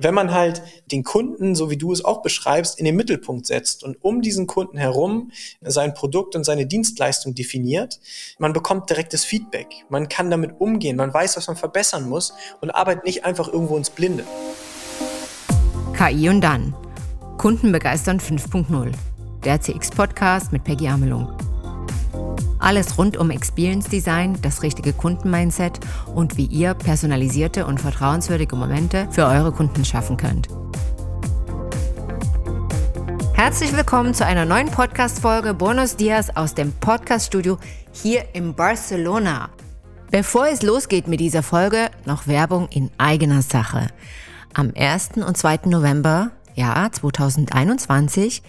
wenn man halt den Kunden, so wie du es auch beschreibst, in den Mittelpunkt setzt und um diesen Kunden herum sein Produkt und seine Dienstleistung definiert, man bekommt direktes Feedback. Man kann damit umgehen, man weiß, was man verbessern muss und arbeitet nicht einfach irgendwo ins Blinde. KI und dann. Kunden begeistern 5.0. Der CX-Podcast mit Peggy Amelung. Alles rund um Experience Design, das richtige Kundenmindset und wie ihr personalisierte und vertrauenswürdige Momente für eure Kunden schaffen könnt. Herzlich willkommen zu einer neuen Podcast-Folge Buenos Dias aus dem Podcast-Studio hier in Barcelona. Bevor es losgeht mit dieser Folge, noch Werbung in eigener Sache. Am 1. und 2. November, ja, 2021,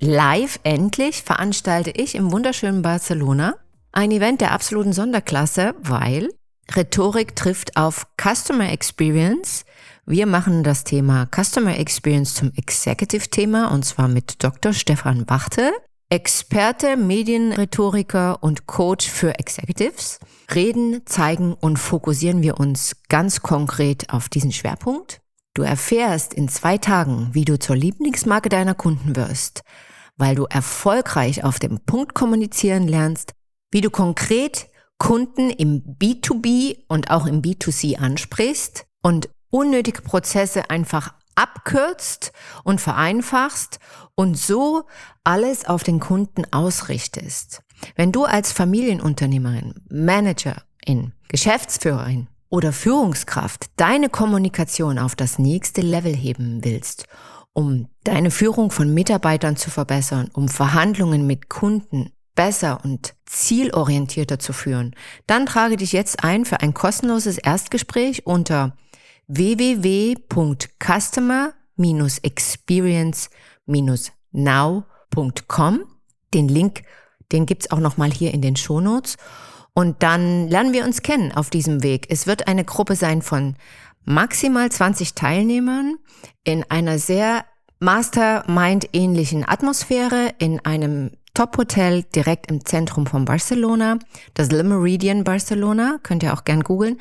Live endlich veranstalte ich im wunderschönen Barcelona ein Event der absoluten Sonderklasse, weil Rhetorik trifft auf Customer Experience. Wir machen das Thema Customer Experience zum Executive-Thema und zwar mit Dr. Stefan Wachte, Experte, Medienrhetoriker und Coach für Executives. Reden, zeigen und fokussieren wir uns ganz konkret auf diesen Schwerpunkt. Du erfährst in zwei Tagen, wie du zur Lieblingsmarke deiner Kunden wirst, weil du erfolgreich auf dem Punkt kommunizieren lernst, wie du konkret Kunden im B2B und auch im B2C ansprichst und unnötige Prozesse einfach abkürzt und vereinfachst und so alles auf den Kunden ausrichtest. Wenn du als Familienunternehmerin, Managerin, Geschäftsführerin oder Führungskraft deine Kommunikation auf das nächste Level heben willst, um deine Führung von Mitarbeitern zu verbessern, um Verhandlungen mit Kunden besser und zielorientierter zu führen, dann trage dich jetzt ein für ein kostenloses Erstgespräch unter www.customer-experience-now.com. Den Link, den gibt's auch nochmal hier in den Shownotes. Und dann lernen wir uns kennen auf diesem Weg. Es wird eine Gruppe sein von maximal 20 Teilnehmern in einer sehr Mastermind-ähnlichen Atmosphäre in einem Top-Hotel direkt im Zentrum von Barcelona, das Le Meridian Barcelona, könnt ihr auch gern googeln.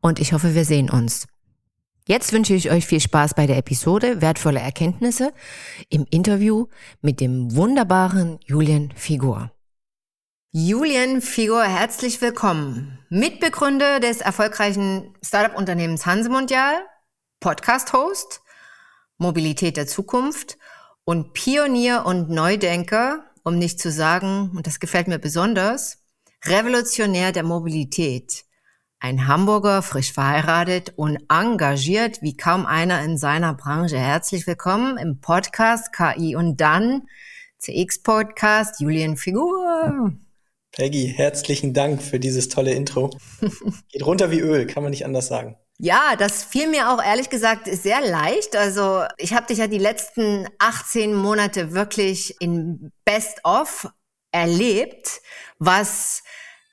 Und ich hoffe, wir sehen uns. Jetzt wünsche ich euch viel Spaß bei der Episode, wertvolle Erkenntnisse im Interview mit dem wunderbaren Julian Figur. Julian Figur, herzlich willkommen. Mitbegründer des erfolgreichen Startup-Unternehmens Hanse Mondial, Podcast-Host, Mobilität der Zukunft und Pionier und Neudenker, um nicht zu sagen, und das gefällt mir besonders, Revolutionär der Mobilität. Ein Hamburger, frisch verheiratet und engagiert wie kaum einer in seiner Branche. Herzlich willkommen im Podcast KI und dann CX Podcast Julian Figur. Peggy, herzlichen Dank für dieses tolle Intro. Geht runter wie Öl, kann man nicht anders sagen. Ja, das fiel mir auch ehrlich gesagt sehr leicht. Also ich habe dich ja die letzten 18 Monate wirklich in Best-of erlebt, was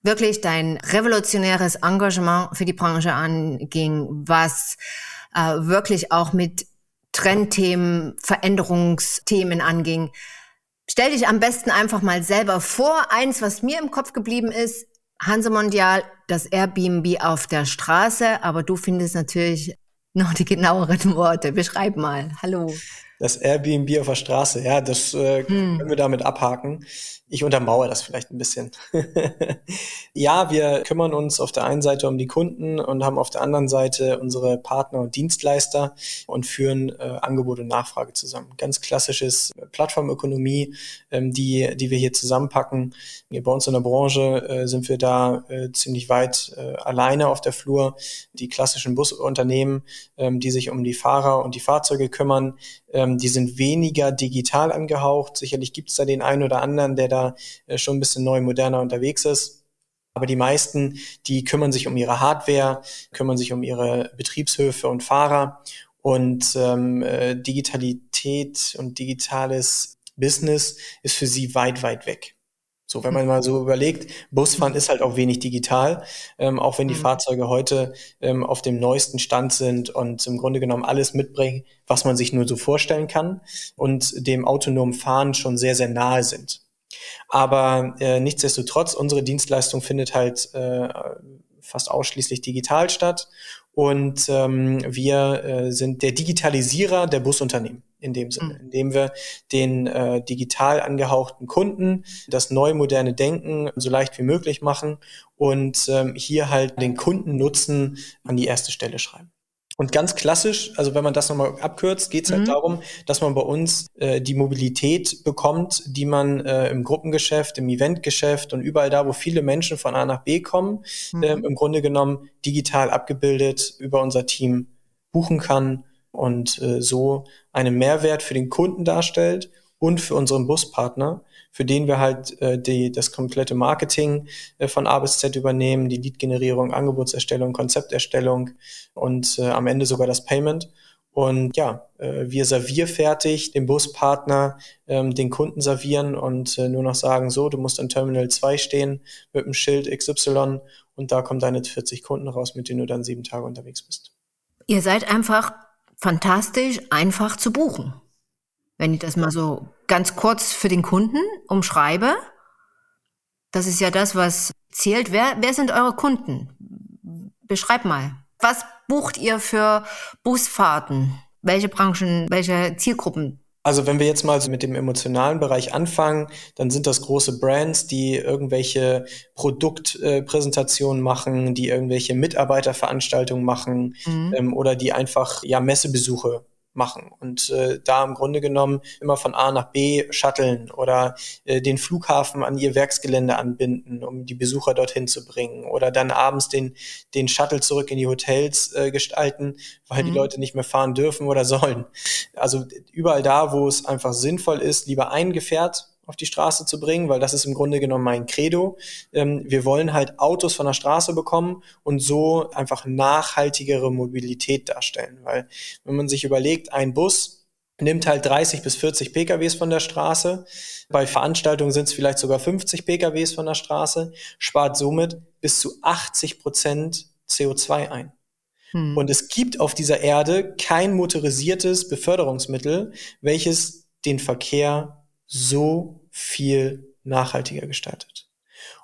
wirklich dein revolutionäres Engagement für die Branche anging, was äh, wirklich auch mit Trendthemen, Veränderungsthemen anging. Stell dich am besten einfach mal selber vor. Eins, was mir im Kopf geblieben ist, Hanse Mondial, das Airbnb auf der Straße, aber du findest natürlich noch die genaueren Worte. Beschreib mal. Hallo. Das Airbnb auf der Straße, ja, das äh, hm. können wir damit abhaken. Ich untermauere das vielleicht ein bisschen. ja, wir kümmern uns auf der einen Seite um die Kunden und haben auf der anderen Seite unsere Partner und Dienstleister und führen äh, Angebot und Nachfrage zusammen. Ganz klassisches äh, Plattformökonomie, ähm, die, die wir hier zusammenpacken. Bei uns in der Branche äh, sind wir da äh, ziemlich weit äh, alleine auf der Flur. Die klassischen Busunternehmen, ähm, die sich um die Fahrer und die Fahrzeuge kümmern, ähm, die sind weniger digital angehaucht. Sicherlich gibt es da den einen oder anderen, der da da äh, schon ein bisschen neu, moderner unterwegs ist. Aber die meisten, die kümmern sich um ihre Hardware, kümmern sich um ihre Betriebshöfe und Fahrer. Und ähm, äh, Digitalität und digitales Business ist für sie weit, weit weg. So, wenn man mal so überlegt, Busfahren ist halt auch wenig digital, ähm, auch wenn die mhm. Fahrzeuge heute ähm, auf dem neuesten Stand sind und im Grunde genommen alles mitbringen, was man sich nur so vorstellen kann und dem autonomen Fahren schon sehr, sehr nahe sind. Aber äh, nichtsdestotrotz, unsere Dienstleistung findet halt äh, fast ausschließlich digital statt Und ähm, wir äh, sind der Digitalisierer der Busunternehmen in dem Sinne, mhm. indem wir den äh, digital angehauchten Kunden das neu moderne Denken so leicht wie möglich machen und ähm, hier halt den Kundennutzen an die erste Stelle schreiben. Und ganz klassisch, also wenn man das nochmal abkürzt, geht es halt mhm. darum, dass man bei uns äh, die Mobilität bekommt, die man äh, im Gruppengeschäft, im Eventgeschäft und überall da, wo viele Menschen von A nach B kommen, mhm. äh, im Grunde genommen digital abgebildet über unser Team buchen kann und äh, so einen Mehrwert für den Kunden darstellt und für unseren Buspartner, für den wir halt äh, die, das komplette Marketing äh, von A bis Z übernehmen, die Lead-Generierung, Angebotserstellung, Konzepterstellung und äh, am Ende sogar das Payment. Und ja, äh, wir servierfertig dem Buspartner ähm, den Kunden servieren und äh, nur noch sagen, so, du musst in Terminal 2 stehen mit dem Schild XY und da kommen deine 40 Kunden raus, mit denen du dann sieben Tage unterwegs bist. Ihr seid einfach fantastisch einfach zu buchen. Wenn ich das mal so ganz kurz für den Kunden umschreibe, das ist ja das, was zählt. Wer, wer sind eure Kunden? Beschreib mal. Was bucht ihr für Busfahrten? Welche Branchen, welche Zielgruppen also wenn wir jetzt mal so mit dem emotionalen Bereich anfangen, dann sind das große Brands, die irgendwelche Produktpräsentationen äh, machen, die irgendwelche Mitarbeiterveranstaltungen machen mhm. ähm, oder die einfach ja Messebesuche machen und äh, da im Grunde genommen immer von A nach B shutteln oder äh, den Flughafen an ihr Werksgelände anbinden, um die Besucher dorthin zu bringen oder dann abends den, den Shuttle zurück in die Hotels äh, gestalten, weil mhm. die Leute nicht mehr fahren dürfen oder sollen. Also überall da, wo es einfach sinnvoll ist, lieber ein Gefährt auf die Straße zu bringen, weil das ist im Grunde genommen mein Credo. Ähm, wir wollen halt Autos von der Straße bekommen und so einfach nachhaltigere Mobilität darstellen. Weil wenn man sich überlegt, ein Bus nimmt halt 30 bis 40 PKWs von der Straße. Bei Veranstaltungen sind es vielleicht sogar 50 PKWs von der Straße, spart somit bis zu 80 Prozent CO2 ein. Hm. Und es gibt auf dieser Erde kein motorisiertes Beförderungsmittel, welches den Verkehr so viel nachhaltiger gestaltet.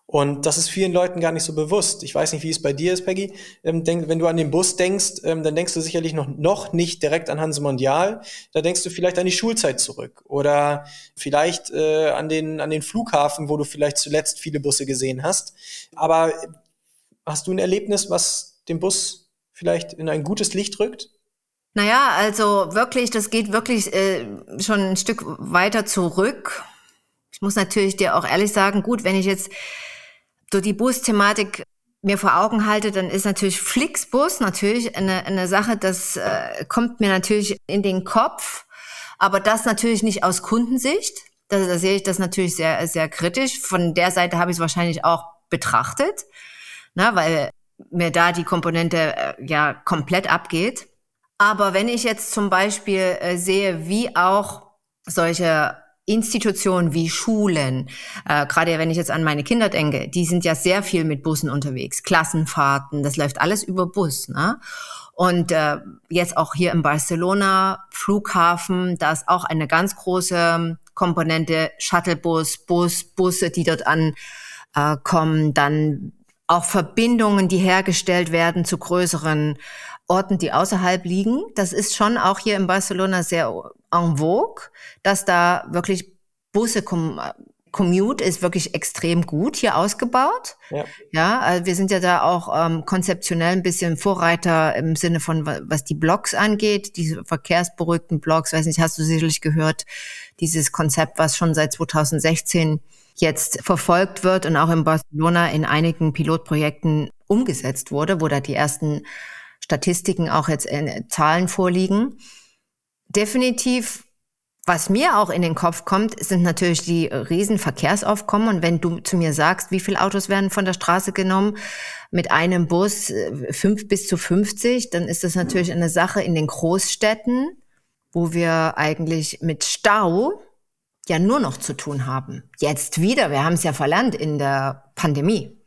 Und das ist vielen Leuten gar nicht so bewusst. Ich weiß nicht, wie es bei dir ist, Peggy. Ähm, denk, wenn du an den Bus denkst, ähm, dann denkst du sicherlich noch, noch nicht direkt an Hanse Mondial. Da denkst du vielleicht an die Schulzeit zurück oder vielleicht äh, an, den, an den Flughafen, wo du vielleicht zuletzt viele Busse gesehen hast. Aber hast du ein Erlebnis, was den Bus vielleicht in ein gutes Licht rückt? Naja, also wirklich, das geht wirklich äh, schon ein Stück weiter zurück. Ich muss natürlich dir auch ehrlich sagen, gut, wenn ich jetzt so die Bus-Thematik mir vor Augen halte, dann ist natürlich Flixbus natürlich eine, eine Sache, das äh, kommt mir natürlich in den Kopf, aber das natürlich nicht aus Kundensicht. Da, da sehe ich das natürlich sehr, sehr kritisch. Von der Seite habe ich es wahrscheinlich auch betrachtet, na, weil mir da die Komponente äh, ja komplett abgeht. Aber wenn ich jetzt zum Beispiel äh, sehe, wie auch solche Institutionen wie Schulen, äh, gerade wenn ich jetzt an meine Kinder denke, die sind ja sehr viel mit Bussen unterwegs, Klassenfahrten, das läuft alles über Bus. Ne? Und äh, jetzt auch hier in Barcelona, Flughafen, da ist auch eine ganz große Komponente, Shuttlebus, Bus, Busse, die dort ankommen, äh, dann auch Verbindungen, die hergestellt werden zu größeren Orten, die außerhalb liegen. Das ist schon auch hier in Barcelona sehr en vogue, dass da wirklich Busse kommen. Commute ist wirklich extrem gut hier ausgebaut. Ja, ja also wir sind ja da auch ähm, konzeptionell ein bisschen Vorreiter im Sinne von, was die Blocks angeht, diese verkehrsberuhigten Blocks. Weiß nicht, hast du sicherlich gehört, dieses Konzept, was schon seit 2016 jetzt verfolgt wird und auch in Barcelona in einigen Pilotprojekten umgesetzt wurde, wo da die ersten Statistiken auch jetzt in äh, Zahlen vorliegen. Definitiv, was mir auch in den Kopf kommt, sind natürlich die riesen Verkehrsaufkommen. Und wenn du zu mir sagst, wie viele Autos werden von der Straße genommen, mit einem Bus äh, fünf bis zu 50, dann ist das natürlich eine Sache in den Großstädten, wo wir eigentlich mit Stau ja nur noch zu tun haben. Jetzt wieder, wir haben es ja verlernt in der Pandemie.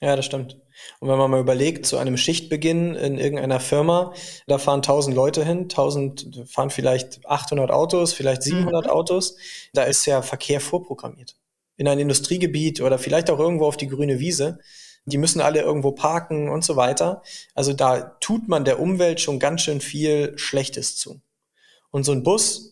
Ja, das stimmt. Und wenn man mal überlegt, zu einem Schichtbeginn in irgendeiner Firma, da fahren 1000 Leute hin, 1000 fahren vielleicht 800 Autos, vielleicht 700 mhm. Autos, da ist ja Verkehr vorprogrammiert. In ein Industriegebiet oder vielleicht auch irgendwo auf die grüne Wiese, Die müssen alle irgendwo parken und so weiter. Also da tut man der Umwelt schon ganz schön viel Schlechtes zu. Und so ein Bus,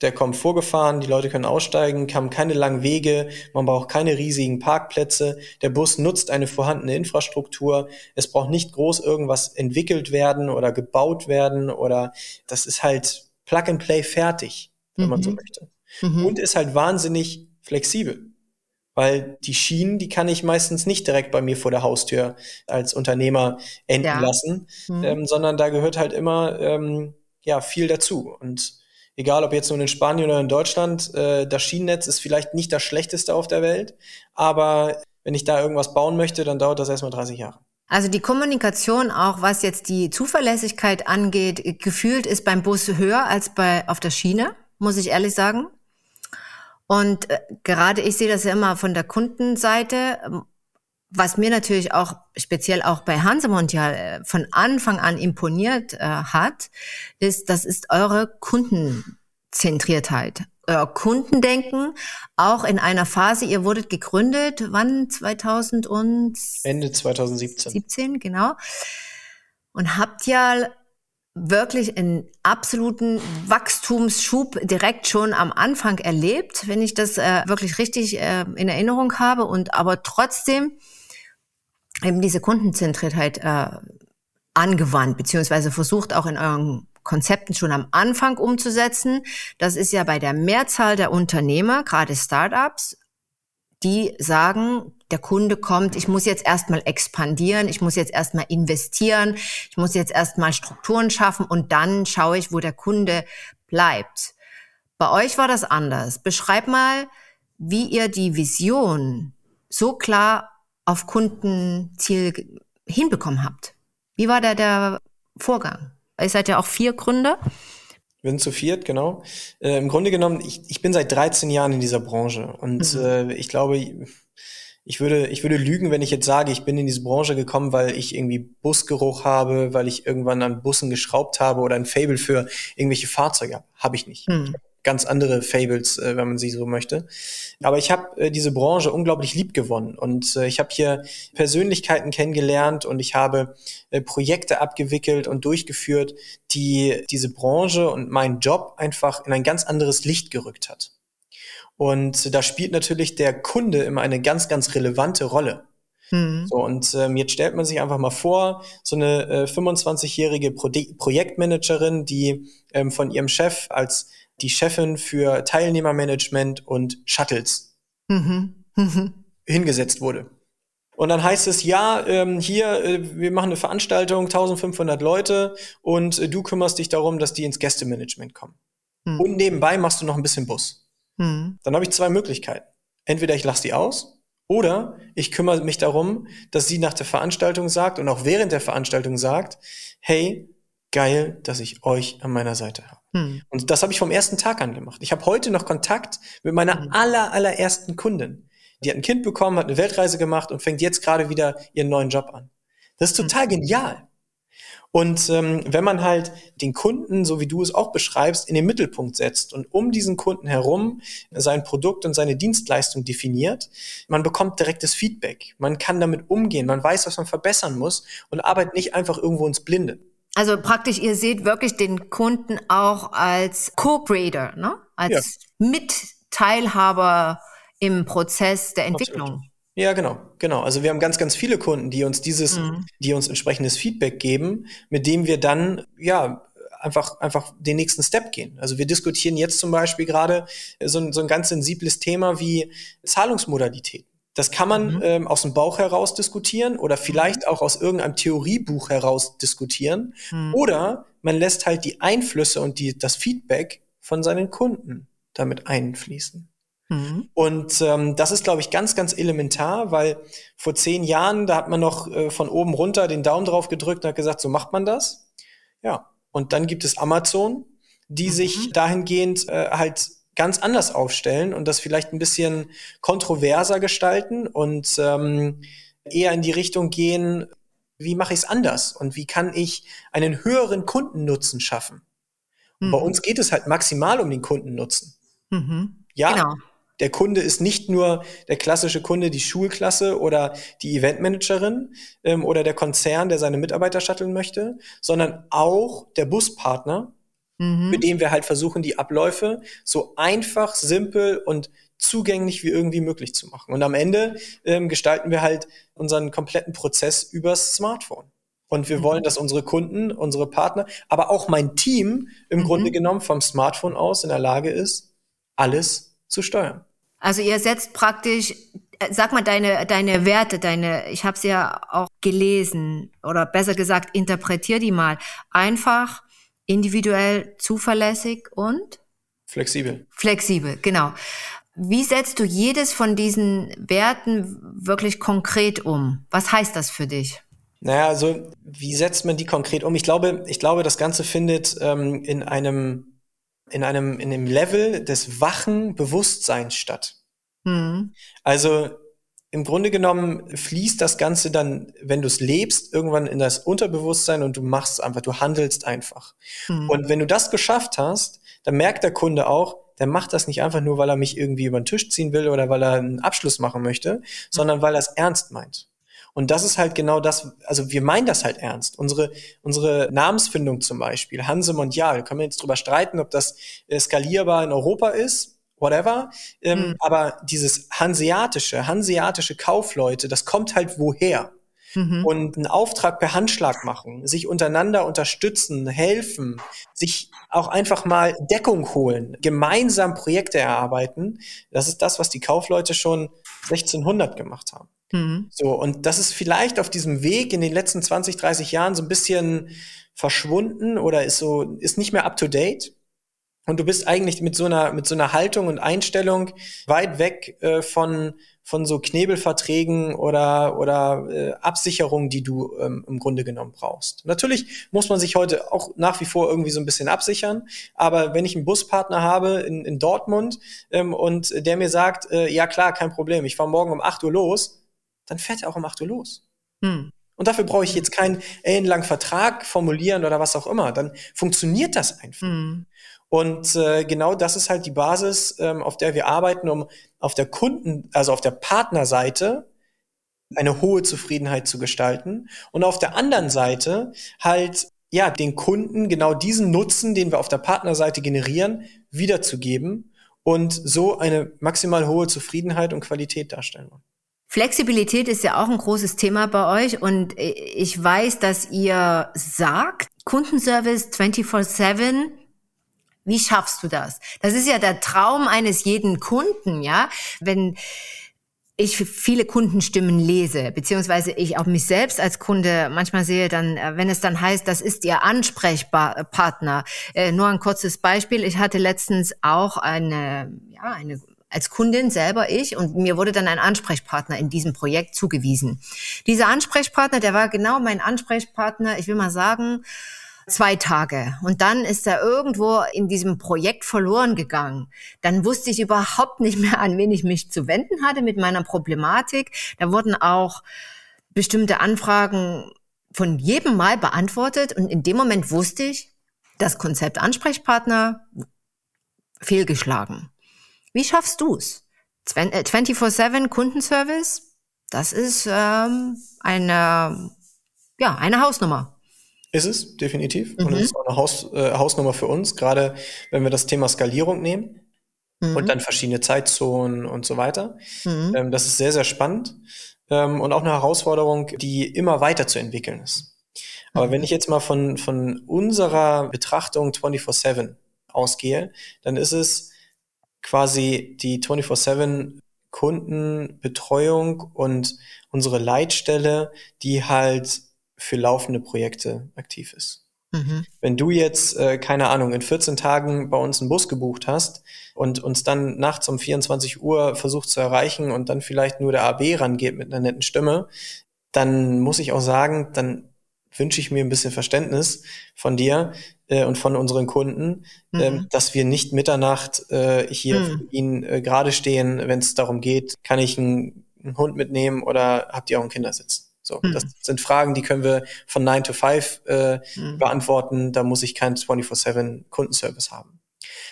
der kommt vorgefahren, die Leute können aussteigen, haben keine langen Wege, man braucht keine riesigen Parkplätze, der Bus nutzt eine vorhandene Infrastruktur, es braucht nicht groß irgendwas entwickelt werden oder gebaut werden oder das ist halt Plug and Play fertig, wenn mhm. man so mhm. möchte. Mhm. Und ist halt wahnsinnig flexibel. Weil die Schienen, die kann ich meistens nicht direkt bei mir vor der Haustür als Unternehmer enden ja. lassen, mhm. ähm, sondern da gehört halt immer ähm, ja viel dazu. Und egal ob jetzt nun in Spanien oder in Deutschland, äh, das Schienennetz ist vielleicht nicht das schlechteste auf der Welt, aber wenn ich da irgendwas bauen möchte, dann dauert das erstmal 30 Jahre. Also die Kommunikation, auch was jetzt die Zuverlässigkeit angeht, gefühlt ist beim Bus höher als bei auf der Schiene, muss ich ehrlich sagen. Und äh, gerade ich sehe das ja immer von der Kundenseite. Was mir natürlich auch speziell auch bei Hanse Mondial äh, von Anfang an imponiert äh, hat, ist, das ist eure Kundenzentriertheit, euer Kundendenken, auch in einer Phase, ihr wurdet gegründet, wann? 2000 und Ende 2017. 17, genau. Und habt ja wirklich einen absoluten Wachstumsschub direkt schon am Anfang erlebt, wenn ich das äh, wirklich richtig äh, in Erinnerung habe und aber trotzdem eben diese Kundenzentriertheit äh, angewandt, beziehungsweise versucht auch in euren Konzepten schon am Anfang umzusetzen. Das ist ja bei der Mehrzahl der Unternehmer, gerade Startups, die sagen, der Kunde kommt, ich muss jetzt erstmal expandieren, ich muss jetzt erstmal investieren, ich muss jetzt erstmal Strukturen schaffen und dann schaue ich, wo der Kunde bleibt. Bei euch war das anders. Beschreib mal, wie ihr die Vision so klar auf Kundenziel hinbekommen habt. Wie war da der Vorgang? Ihr seid ja auch vier Gründer. Wir sind zu viert, genau. Äh, Im Grunde genommen, ich, ich bin seit 13 Jahren in dieser Branche und mhm. äh, ich glaube, ich würde, ich würde lügen, wenn ich jetzt sage, ich bin in diese Branche gekommen, weil ich irgendwie Busgeruch habe, weil ich irgendwann an Bussen geschraubt habe oder ein Fable für irgendwelche Fahrzeuge habe. Habe ich nicht. Mhm ganz andere Fables, äh, wenn man sie so möchte. Aber ich habe äh, diese Branche unglaublich lieb gewonnen und äh, ich habe hier Persönlichkeiten kennengelernt und ich habe äh, Projekte abgewickelt und durchgeführt, die diese Branche und meinen Job einfach in ein ganz anderes Licht gerückt hat. Und da spielt natürlich der Kunde immer eine ganz, ganz relevante Rolle. Mhm. So, und ähm, jetzt stellt man sich einfach mal vor, so eine äh, 25-jährige Pro Projektmanagerin, die ähm, von ihrem Chef als die Chefin für Teilnehmermanagement und Shuttles mhm. Mhm. hingesetzt wurde. Und dann heißt es, ja, ähm, hier, äh, wir machen eine Veranstaltung, 1500 Leute und äh, du kümmerst dich darum, dass die ins Gästemanagement kommen. Mhm. Und nebenbei machst du noch ein bisschen Bus. Mhm. Dann habe ich zwei Möglichkeiten. Entweder ich lasse die aus oder ich kümmere mich darum, dass sie nach der Veranstaltung sagt und auch während der Veranstaltung sagt, hey, geil, dass ich euch an meiner Seite habe. Hm. Und das habe ich vom ersten Tag an gemacht. Ich habe heute noch Kontakt mit meiner hm. aller, allerersten Kundin. Die hat ein Kind bekommen, hat eine Weltreise gemacht und fängt jetzt gerade wieder ihren neuen Job an. Das ist hm. total hm. genial. Und ähm, wenn man halt den Kunden, so wie du es auch beschreibst, in den Mittelpunkt setzt und um diesen Kunden herum sein Produkt und seine Dienstleistung definiert, man bekommt direktes Feedback. Man kann damit umgehen, man weiß, was man verbessern muss und arbeitet nicht einfach irgendwo ins Blinde. Also praktisch, ihr seht wirklich den Kunden auch als Co-Creator, ne? als ja. Mitteilhaber im Prozess der Entwicklung. Absolut. Ja, genau, genau. Also wir haben ganz, ganz viele Kunden, die uns dieses, mhm. die uns entsprechendes Feedback geben, mit dem wir dann, ja, einfach, einfach den nächsten Step gehen. Also wir diskutieren jetzt zum Beispiel gerade so ein, so ein ganz sensibles Thema wie Zahlungsmodalitäten. Das kann man mhm. ähm, aus dem Bauch heraus diskutieren oder vielleicht mhm. auch aus irgendeinem Theoriebuch heraus diskutieren. Mhm. Oder man lässt halt die Einflüsse und die, das Feedback von seinen Kunden damit einfließen. Mhm. Und ähm, das ist, glaube ich, ganz, ganz elementar, weil vor zehn Jahren, da hat man noch äh, von oben runter den Daumen drauf gedrückt und hat gesagt, so macht man das. Ja. Und dann gibt es Amazon, die mhm. sich dahingehend äh, halt ganz anders aufstellen und das vielleicht ein bisschen kontroverser gestalten und ähm, eher in die Richtung gehen, wie mache ich es anders und wie kann ich einen höheren Kundennutzen schaffen. Mhm. Bei uns geht es halt maximal um den Kundennutzen. Mhm. Ja, genau. Der Kunde ist nicht nur der klassische Kunde, die Schulklasse oder die Eventmanagerin ähm, oder der Konzern, der seine Mitarbeiter shutteln möchte, sondern auch der Buspartner, mhm. mit dem wir halt versuchen, die Abläufe so einfach, simpel und zugänglich wie irgendwie möglich zu machen. Und am Ende ähm, gestalten wir halt unseren kompletten Prozess übers Smartphone. Und wir mhm. wollen, dass unsere Kunden, unsere Partner, aber auch mein Team im mhm. Grunde genommen vom Smartphone aus in der Lage ist, alles zu steuern. Also ihr setzt praktisch, äh, sag mal deine deine Werte, deine, ich habe sie ja auch gelesen oder besser gesagt, interpretier die mal. Einfach, individuell, zuverlässig und flexibel. Flexibel, genau. Wie setzt du jedes von diesen Werten wirklich konkret um? Was heißt das für dich? Naja, also wie setzt man die konkret um? Ich glaube, ich glaube, das Ganze findet ähm, in einem in einem in einem Level des wachen Bewusstseins statt. Mhm. Also im Grunde genommen fließt das Ganze dann, wenn du es lebst, irgendwann in das Unterbewusstsein und du machst einfach, du handelst einfach. Mhm. Und wenn du das geschafft hast, dann merkt der Kunde auch, der macht das nicht einfach nur, weil er mich irgendwie über den Tisch ziehen will oder weil er einen Abschluss machen möchte, mhm. sondern weil er es ernst meint. Und das ist halt genau das, also wir meinen das halt ernst. Unsere, unsere Namensfindung zum Beispiel, Hanse Mondial, können wir jetzt drüber streiten, ob das äh, skalierbar in Europa ist, whatever. Ähm, mhm. Aber dieses hanseatische, hanseatische Kaufleute, das kommt halt woher? Mhm. Und einen Auftrag per Handschlag machen, sich untereinander unterstützen, helfen, sich auch einfach mal Deckung holen, gemeinsam Projekte erarbeiten. Das ist das, was die Kaufleute schon 1600 gemacht haben. Mhm. So, und das ist vielleicht auf diesem Weg in den letzten 20, 30 Jahren so ein bisschen verschwunden oder ist so, ist nicht mehr up to date. Und du bist eigentlich mit so einer, mit so einer Haltung und Einstellung weit weg äh, von, von so Knebelverträgen oder, oder äh, Absicherungen, die du ähm, im Grunde genommen brauchst. Natürlich muss man sich heute auch nach wie vor irgendwie so ein bisschen absichern, aber wenn ich einen Buspartner habe in, in Dortmund ähm, und der mir sagt, äh, ja klar, kein Problem, ich fahre morgen um 8 Uhr los, dann fährt er auch um 8 Uhr los. Hm. Und dafür brauche ich jetzt keinen ellenlangen Vertrag formulieren oder was auch immer. Dann funktioniert das einfach. Hm. Und äh, genau das ist halt die Basis, ähm, auf der wir arbeiten, um auf der Kunden, also auf der Partnerseite eine hohe Zufriedenheit zu gestalten und auf der anderen Seite halt ja den Kunden genau diesen Nutzen, den wir auf der Partnerseite generieren, wiederzugeben und so eine maximal hohe Zufriedenheit und Qualität darstellen. Flexibilität ist ja auch ein großes Thema bei euch und ich weiß, dass ihr sagt, Kundenservice 24/7 wie schaffst du das? Das ist ja der Traum eines jeden Kunden, ja. Wenn ich viele Kundenstimmen lese, beziehungsweise ich auch mich selbst als Kunde manchmal sehe, dann, äh, wenn es dann heißt, das ist Ihr Ansprechpartner. Äh, nur ein kurzes Beispiel. Ich hatte letztens auch eine, ja, eine als Kundin selber ich und mir wurde dann ein Ansprechpartner in diesem Projekt zugewiesen. Dieser Ansprechpartner, der war genau mein Ansprechpartner, ich will mal sagen, zwei Tage. Und dann ist er irgendwo in diesem Projekt verloren gegangen. Dann wusste ich überhaupt nicht mehr, an wen ich mich zu wenden hatte mit meiner Problematik. Da wurden auch bestimmte Anfragen von jedem Mal beantwortet. Und in dem Moment wusste ich, das Konzept Ansprechpartner fehlgeschlagen. Wie schaffst du's? 24-7 äh, Kundenservice, das ist ähm, eine, ja, eine Hausnummer. Ist es, definitiv. Mhm. Und es ist auch eine Haus, äh, Hausnummer für uns, gerade wenn wir das Thema Skalierung nehmen mhm. und dann verschiedene Zeitzonen und so weiter. Mhm. Ähm, das ist sehr, sehr spannend ähm, und auch eine Herausforderung, die immer weiter zu entwickeln ist. Aber mhm. wenn ich jetzt mal von, von unserer Betrachtung 24-7 ausgehe, dann ist es quasi die 24-7 Kundenbetreuung und unsere Leitstelle, die halt für laufende Projekte aktiv ist. Mhm. Wenn du jetzt, äh, keine Ahnung, in 14 Tagen bei uns einen Bus gebucht hast und uns dann nachts um 24 Uhr versucht zu erreichen und dann vielleicht nur der AB rangeht mit einer netten Stimme, dann muss ich auch sagen, dann wünsche ich mir ein bisschen Verständnis von dir äh, und von unseren Kunden, mhm. äh, dass wir nicht Mitternacht äh, hier mhm. für ihn äh, gerade stehen, wenn es darum geht, kann ich einen, einen Hund mitnehmen oder habt ihr auch einen Kindersitz? So, mhm. das sind Fragen, die können wir von 9 to 5 äh, mhm. beantworten. Da muss ich keinen 24-7 Kundenservice haben.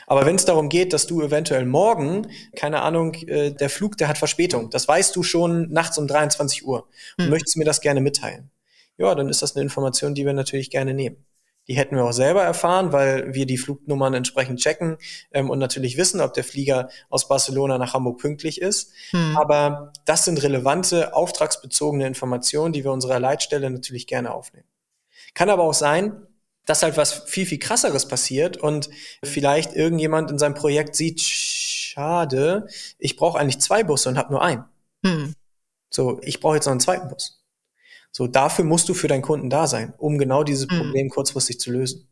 Aber wenn es darum geht, dass du eventuell morgen, keine Ahnung, äh, der Flug, der hat Verspätung, das weißt du schon nachts um 23 Uhr und hm. möchtest mir das gerne mitteilen. Ja, dann ist das eine Information, die wir natürlich gerne nehmen. Die hätten wir auch selber erfahren, weil wir die Flugnummern entsprechend checken ähm, und natürlich wissen, ob der Flieger aus Barcelona nach Hamburg pünktlich ist. Hm. Aber das sind relevante, auftragsbezogene Informationen, die wir unserer Leitstelle natürlich gerne aufnehmen. Kann aber auch sein, dass halt was viel, viel krasseres passiert und vielleicht irgendjemand in seinem Projekt sieht, schade, ich brauche eigentlich zwei Busse und habe nur einen. Hm. So, ich brauche jetzt noch einen zweiten Bus. So, dafür musst du für deinen Kunden da sein, um genau dieses mhm. Problem mhm. kurzfristig zu lösen.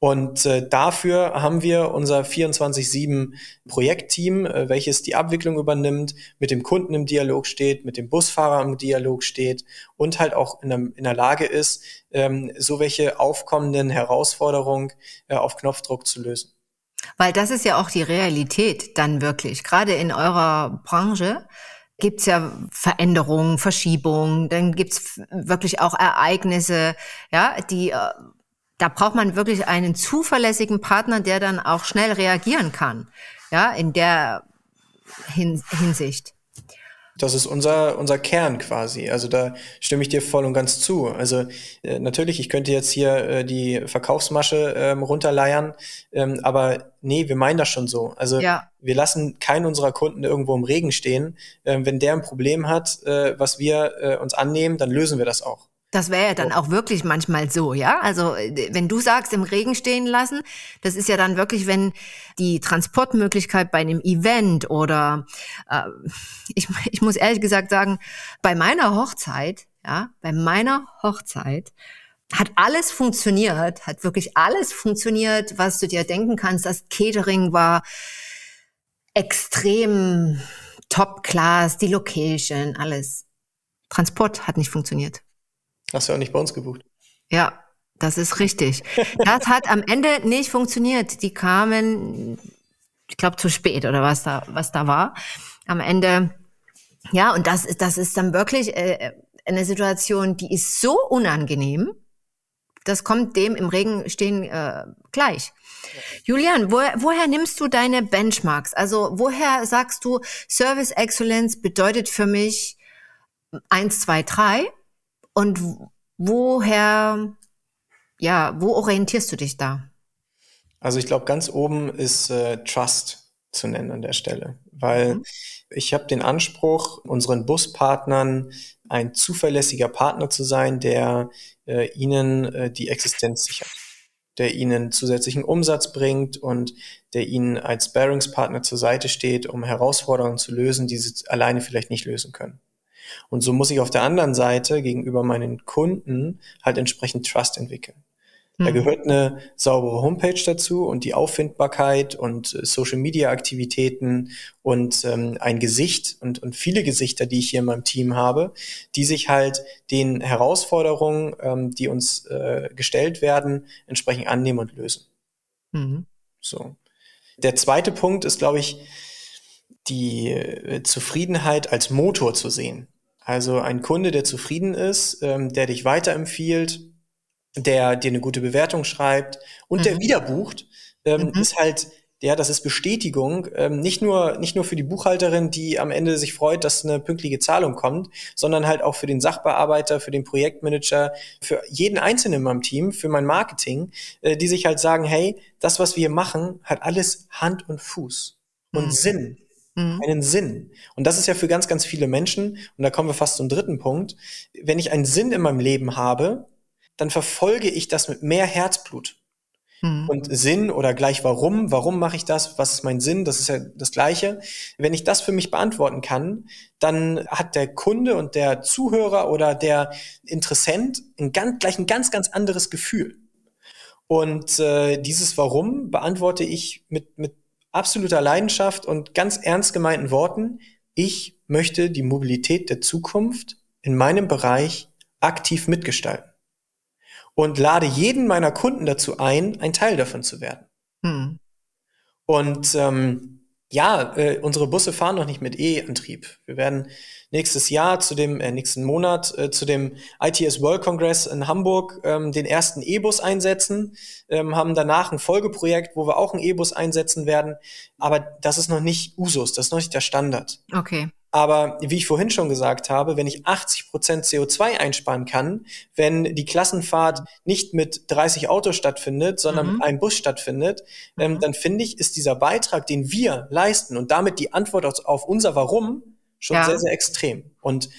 Und äh, dafür haben wir unser 24-7 Projektteam, äh, welches die Abwicklung übernimmt, mit dem Kunden im Dialog steht, mit dem Busfahrer im Dialog steht und halt auch in der, in der Lage ist, ähm, so welche aufkommenden Herausforderungen äh, auf Knopfdruck zu lösen. Weil das ist ja auch die Realität dann wirklich, gerade in eurer Branche gibt's ja Veränderungen, Verschiebungen, dann gibt's wirklich auch Ereignisse, ja, die äh, da braucht man wirklich einen zuverlässigen Partner, der dann auch schnell reagieren kann, ja, in der Hinsicht. Das ist unser, unser Kern quasi. Also da stimme ich dir voll und ganz zu. Also äh, natürlich, ich könnte jetzt hier äh, die Verkaufsmasche ähm, runterleiern, ähm, aber nee, wir meinen das schon so. Also ja. wir lassen keinen unserer Kunden irgendwo im Regen stehen. Ähm, wenn der ein Problem hat, äh, was wir äh, uns annehmen, dann lösen wir das auch. Das wäre ja dann auch wirklich manchmal so, ja? Also äh, wenn du sagst, im Regen stehen lassen, das ist ja dann wirklich, wenn die Transportmöglichkeit bei einem Event oder äh, ich, ich muss ehrlich gesagt sagen, bei meiner Hochzeit, ja, bei meiner Hochzeit hat alles funktioniert, hat wirklich alles funktioniert, was du dir denken kannst. Das Catering war extrem top class, die Location, alles. Transport hat nicht funktioniert. Hast du auch nicht bei uns gebucht? Ja, das ist richtig. Das hat am Ende nicht funktioniert. Die kamen, ich glaube, zu spät oder was da, was da war. Am Ende, ja, und das, das ist dann wirklich äh, eine Situation, die ist so unangenehm. Das kommt dem im Regen stehen äh, gleich. Julian, woher, woher nimmst du deine Benchmarks? Also woher sagst du, Service Excellence bedeutet für mich eins, zwei, drei und woher, ja, wo orientierst du dich da? Also ich glaube, ganz oben ist äh, Trust zu nennen an der Stelle, weil mhm. ich habe den Anspruch, unseren Buspartnern ein zuverlässiger Partner zu sein, der äh, ihnen äh, die Existenz sichert, der ihnen zusätzlichen Umsatz bringt und der ihnen als Bearingspartner zur Seite steht, um Herausforderungen zu lösen, die sie alleine vielleicht nicht lösen können. Und so muss ich auf der anderen Seite gegenüber meinen Kunden halt entsprechend Trust entwickeln. Da mhm. gehört eine saubere Homepage dazu und die Auffindbarkeit und äh, Social Media Aktivitäten und ähm, ein Gesicht und, und viele Gesichter, die ich hier in meinem Team habe, die sich halt den Herausforderungen, ähm, die uns äh, gestellt werden, entsprechend annehmen und lösen. Mhm. So. Der zweite Punkt ist, glaube ich, die äh, Zufriedenheit als Motor zu sehen. Also ein Kunde, der zufrieden ist, ähm, der dich weiterempfiehlt, der dir eine gute Bewertung schreibt und mhm. der wieder bucht, ähm, mhm. ist halt, ja, das ist Bestätigung, ähm, nicht nur, nicht nur für die Buchhalterin, die am Ende sich freut, dass eine pünktliche Zahlung kommt, sondern halt auch für den Sachbearbeiter, für den Projektmanager, für jeden Einzelnen in meinem Team, für mein Marketing, äh, die sich halt sagen, hey, das, was wir hier machen, hat alles Hand und Fuß und mhm. Sinn mhm. einen Sinn. Und das ist ja für ganz, ganz viele Menschen, und da kommen wir fast zum dritten Punkt, wenn ich einen Sinn in meinem Leben habe, dann verfolge ich das mit mehr Herzblut. Mhm. Und Sinn oder gleich warum, warum mache ich das, was ist mein Sinn, das ist ja das Gleiche. Wenn ich das für mich beantworten kann, dann hat der Kunde und der Zuhörer oder der Interessent ein ganz, gleich ein ganz, ganz anderes Gefühl. Und äh, dieses Warum beantworte ich mit, mit absoluter Leidenschaft und ganz ernst gemeinten Worten, ich möchte die Mobilität der Zukunft in meinem Bereich aktiv mitgestalten und lade jeden meiner Kunden dazu ein, ein Teil davon zu werden. Hm. Und ähm, Ja, äh, unsere Busse fahren noch nicht mit E-Antrieb. Wir werden nächstes Jahr zu dem, äh, nächsten Monat äh, zu dem ITS World Congress in Hamburg ähm, den ersten E-Bus einsetzen, ähm, haben danach ein Folgeprojekt, wo wir auch einen E-Bus einsetzen werden. Aber das ist noch nicht Usus, das ist noch nicht der Standard. Okay. Aber wie ich vorhin schon gesagt habe, wenn ich 80 Prozent CO2 einsparen kann, wenn die Klassenfahrt nicht mit 30 Autos stattfindet, sondern mhm. mit einem Bus stattfindet, ähm, mhm. dann finde ich, ist dieser Beitrag, den wir leisten und damit die Antwort auf, auf unser Warum schon ja. sehr, sehr extrem. Und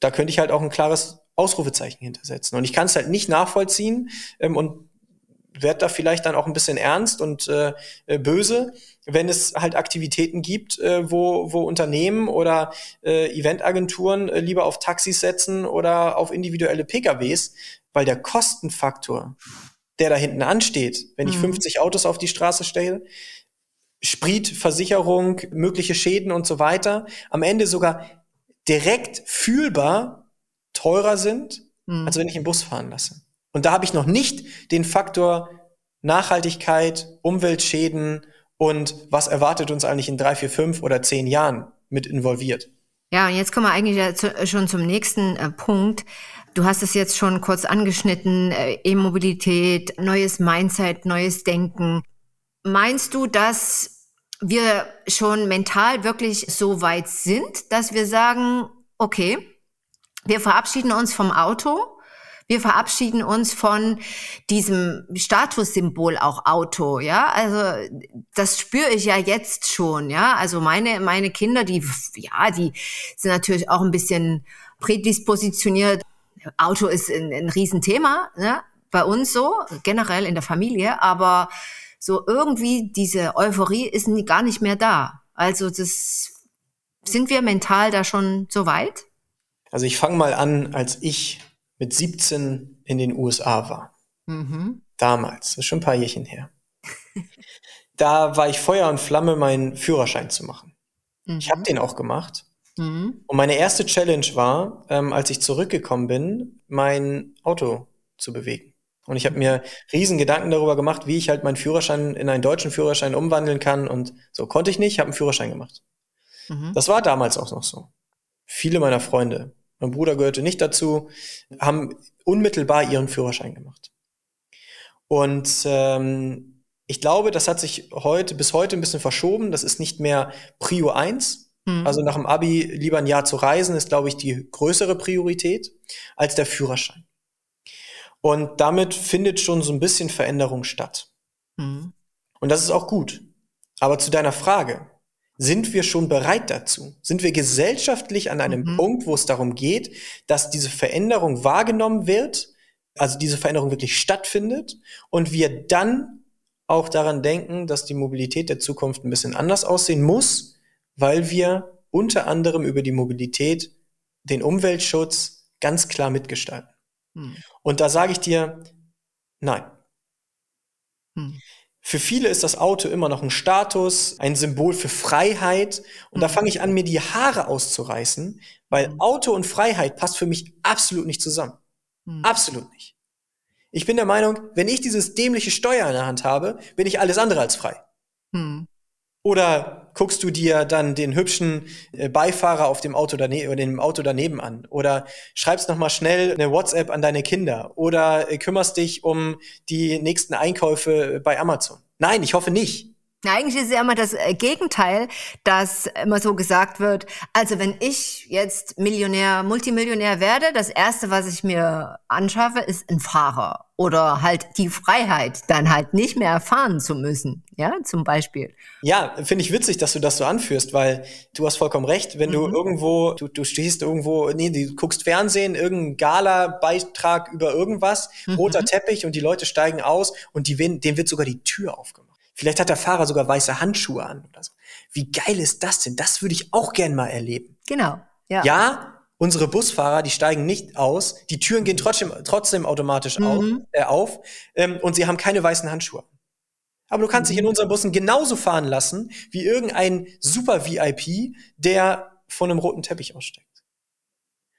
da könnte ich halt auch ein klares Ausrufezeichen hintersetzen. Und ich kann es halt nicht nachvollziehen ähm, und werd da vielleicht dann auch ein bisschen ernst und äh, äh, böse, wenn es halt Aktivitäten gibt, äh, wo, wo Unternehmen oder äh, Eventagenturen äh, lieber auf Taxis setzen oder auf individuelle PKWs, weil der Kostenfaktor, der da hinten ansteht, wenn ich 50 mhm. Autos auf die Straße stelle, Sprit, Versicherung, mögliche Schäden und so weiter, am Ende sogar direkt fühlbar teurer sind, mhm. als wenn ich einen Bus fahren lasse. Und da habe ich noch nicht den Faktor Nachhaltigkeit, Umweltschäden und was erwartet uns eigentlich in drei, vier, fünf oder zehn Jahren mit involviert. Ja, und jetzt kommen wir eigentlich schon zum nächsten äh, Punkt. Du hast es jetzt schon kurz angeschnitten, äh, E-Mobilität, neues Mindset, neues Denken. Meinst du, dass wir schon mental wirklich so weit sind, dass wir sagen, okay, wir verabschieden uns vom Auto, wir verabschieden uns von diesem Statussymbol auch Auto, ja. Also das spüre ich ja jetzt schon, ja. Also meine meine Kinder, die ja, die sind natürlich auch ein bisschen prädispositioniert. Auto ist ein, ein Riesenthema, ne? Bei uns so generell in der Familie, aber so irgendwie diese Euphorie ist gar nicht mehr da. Also das sind wir mental da schon so weit? Also ich fange mal an, als ich mit 17 in den USA war. Mhm. Damals, das ist schon ein paar Jährchen her. da war ich Feuer und Flamme, meinen Führerschein zu machen. Mhm. Ich habe den auch gemacht. Mhm. Und meine erste Challenge war, ähm, als ich zurückgekommen bin, mein Auto zu bewegen. Und ich habe mir riesen Gedanken darüber gemacht, wie ich halt meinen Führerschein in einen deutschen Führerschein umwandeln kann. Und so konnte ich nicht, habe einen Führerschein gemacht. Mhm. Das war damals auch noch so. Viele meiner Freunde mein Bruder gehörte nicht dazu, haben unmittelbar ihren Führerschein gemacht. Und ähm, ich glaube, das hat sich heute bis heute ein bisschen verschoben. Das ist nicht mehr Prio 1. Mhm. Also nach dem Abi lieber ein Jahr zu reisen, ist, glaube ich, die größere Priorität als der Führerschein. Und damit findet schon so ein bisschen Veränderung statt. Mhm. Und das ist auch gut. Aber zu deiner Frage, sind wir schon bereit dazu? Sind wir gesellschaftlich an einem mhm. Punkt, wo es darum geht, dass diese Veränderung wahrgenommen wird, also diese Veränderung wirklich stattfindet und wir dann auch daran denken, dass die Mobilität der Zukunft ein bisschen anders aussehen muss, weil wir unter anderem über die Mobilität den Umweltschutz ganz klar mitgestalten. Hm. Und da sage ich dir, nein. Hm. Für viele ist das Auto immer noch ein Status, ein Symbol für Freiheit. Und mhm. da fange ich an, mir die Haare auszureißen, weil mhm. Auto und Freiheit passt für mich absolut nicht zusammen. Mhm. Absolut nicht. Ich bin der Meinung, wenn ich dieses dämliche Steuer in der Hand habe, bin ich alles andere als frei. Mhm. Oder guckst du dir dann den hübschen äh, Beifahrer auf dem Auto daneben oder dem Auto daneben an? Oder schreibst noch mal schnell eine WhatsApp an deine Kinder? Oder äh, kümmerst dich um die nächsten Einkäufe bei Amazon? Nein, ich hoffe nicht. Na, eigentlich ist es ja immer das äh, Gegenteil, dass immer so gesagt wird, also wenn ich jetzt Millionär, Multimillionär werde, das erste, was ich mir anschaffe, ist ein Fahrer oder halt die Freiheit, dann halt nicht mehr fahren zu müssen, ja, zum Beispiel. Ja, finde ich witzig, dass du das so anführst, weil du hast vollkommen recht, wenn mhm. du irgendwo, du, du stehst irgendwo, nee, du guckst Fernsehen, irgendein Gala-Beitrag über irgendwas, mhm. roter Teppich und die Leute steigen aus und die, denen wird sogar die Tür aufgemacht. Vielleicht hat der Fahrer sogar weiße Handschuhe an oder so. Wie geil ist das denn? Das würde ich auch gern mal erleben. Genau. Ja. ja, unsere Busfahrer, die steigen nicht aus, die Türen gehen trotzdem, trotzdem automatisch mhm. auf, äh, auf ähm, und sie haben keine weißen Handschuhe. Aber du kannst mhm. dich in unseren Bussen genauso fahren lassen wie irgendein super VIP, der von einem roten Teppich aussteigt.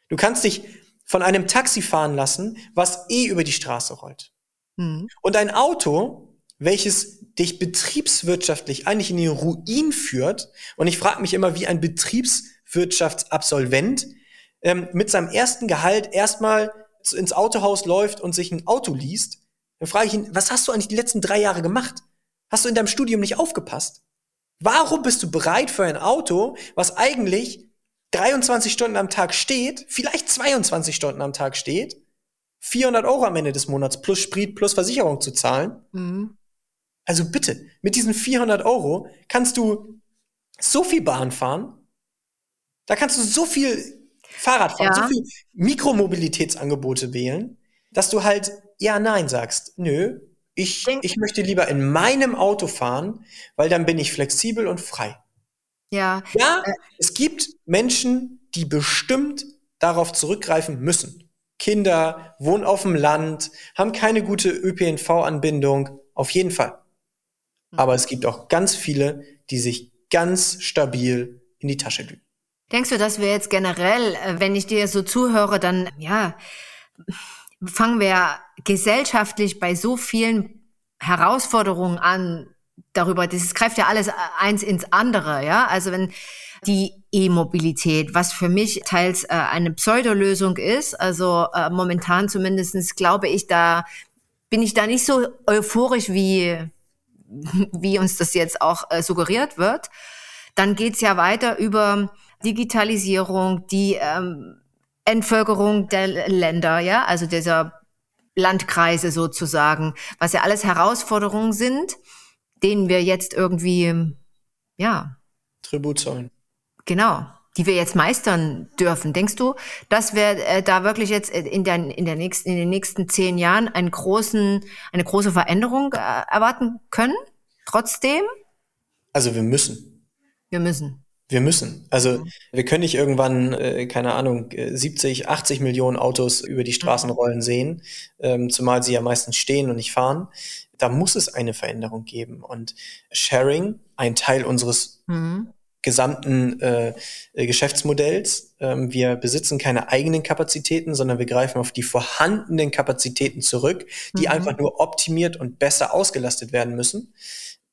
Du kannst dich von einem Taxi fahren lassen, was eh über die Straße rollt. Mhm. Und ein Auto welches dich betriebswirtschaftlich eigentlich in den Ruin führt. Und ich frage mich immer, wie ein Betriebswirtschaftsabsolvent ähm, mit seinem ersten Gehalt erstmal ins Autohaus läuft und sich ein Auto liest. Dann frage ich ihn, was hast du eigentlich die letzten drei Jahre gemacht? Hast du in deinem Studium nicht aufgepasst? Warum bist du bereit für ein Auto, was eigentlich 23 Stunden am Tag steht, vielleicht 22 Stunden am Tag steht, 400 Euro am Ende des Monats plus Sprit plus Versicherung zu zahlen? Mhm. Also bitte, mit diesen 400 Euro kannst du so viel Bahn fahren, da kannst du so viel Fahrrad fahren, ja. so viel Mikromobilitätsangebote wählen, dass du halt ja, nein sagst. Nö, ich, ich möchte lieber in meinem Auto fahren, weil dann bin ich flexibel und frei. Ja. Ja, äh, es gibt Menschen, die bestimmt darauf zurückgreifen müssen. Kinder, wohnen auf dem Land, haben keine gute ÖPNV-Anbindung, auf jeden Fall. Aber es gibt auch ganz viele, die sich ganz stabil in die Tasche lügen. Denkst du, dass wir jetzt generell, äh, wenn ich dir so zuhöre, dann, ja, fangen wir gesellschaftlich bei so vielen Herausforderungen an, darüber, das greift ja alles eins ins andere, ja. Also wenn die E-Mobilität, was für mich teils äh, eine Pseudolösung ist, also äh, momentan zumindestens glaube ich, da bin ich da nicht so euphorisch, wie, wie uns das jetzt auch äh, suggeriert wird. Dann geht's ja weiter über Digitalisierung, die ähm, Entvölkerung der Länder, ja, also dieser Landkreise sozusagen, was ja alles Herausforderungen sind, denen wir jetzt irgendwie, ja. Tribut zollen. Genau, die wir jetzt meistern dürfen. Denkst du, dass wir äh, da wirklich jetzt in, der, in, der nächsten, in den nächsten zehn Jahren einen großen, eine große Veränderung äh, erwarten können? Trotzdem? Also wir müssen. Wir müssen. Wir müssen. Also mhm. wir können nicht irgendwann, äh, keine Ahnung, 70, äh, 80 Millionen Autos über die Straßen mhm. rollen sehen, ähm, zumal sie ja meistens stehen und nicht fahren. Da muss es eine Veränderung geben. Und Sharing, ein Teil unseres mhm. Gesamten äh, äh, Geschäftsmodells. Ähm, wir besitzen keine eigenen Kapazitäten, sondern wir greifen auf die vorhandenen Kapazitäten zurück, die mhm. einfach nur optimiert und besser ausgelastet werden müssen.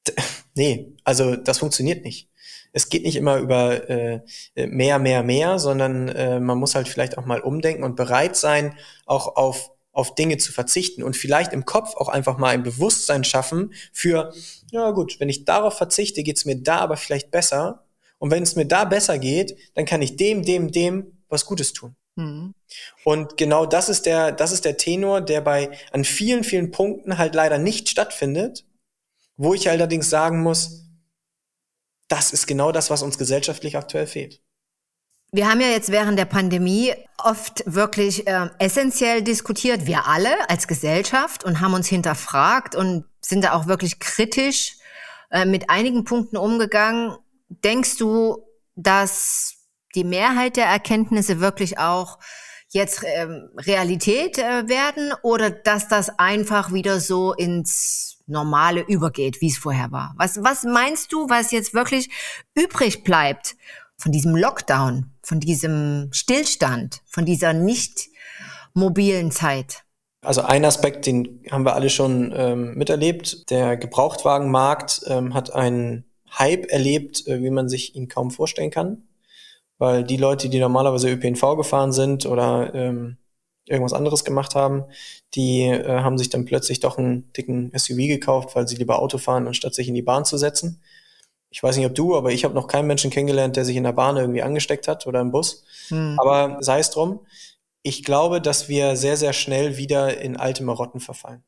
D nee, also das funktioniert nicht es geht nicht immer über äh, mehr, mehr, mehr, sondern äh, man muss halt vielleicht auch mal umdenken und bereit sein, auch auf auf Dinge zu verzichten und vielleicht im Kopf auch einfach mal ein Bewusstsein schaffen für, ja gut, wenn ich darauf verzichte, geht's mir da aber vielleicht besser. Und wenn es mir da besser geht, dann kann ich dem, dem, dem was Gutes tun. Mhm. Und genau das ist der, das ist der Tenor, der bei an vielen, vielen Punkten halt leider nicht stattfindet, wo ich allerdings sagen muss, das ist genau das, was uns gesellschaftlich aktuell fehlt. Wir haben ja jetzt während der Pandemie oft wirklich äh, essentiell diskutiert, wir alle als Gesellschaft und haben uns hinterfragt und sind da auch wirklich kritisch äh, mit einigen Punkten umgegangen. Denkst du, dass die Mehrheit der Erkenntnisse wirklich auch jetzt ähm, Realität äh, werden oder dass das einfach wieder so ins Normale übergeht, wie es vorher war. Was, was meinst du, was jetzt wirklich übrig bleibt von diesem Lockdown, von diesem Stillstand, von dieser nicht mobilen Zeit? Also ein Aspekt, den haben wir alle schon ähm, miterlebt. Der Gebrauchtwagenmarkt ähm, hat einen Hype erlebt, äh, wie man sich ihn kaum vorstellen kann. Weil die Leute, die normalerweise ÖPNV gefahren sind oder ähm, irgendwas anderes gemacht haben. Die äh, haben sich dann plötzlich doch einen dicken SUV gekauft, weil sie lieber Auto fahren, anstatt sich in die Bahn zu setzen. Ich weiß nicht, ob du, aber ich habe noch keinen Menschen kennengelernt, der sich in der Bahn irgendwie angesteckt hat oder im Bus. Hm. Aber sei es drum. Ich glaube, dass wir sehr, sehr schnell wieder in alte Marotten verfallen.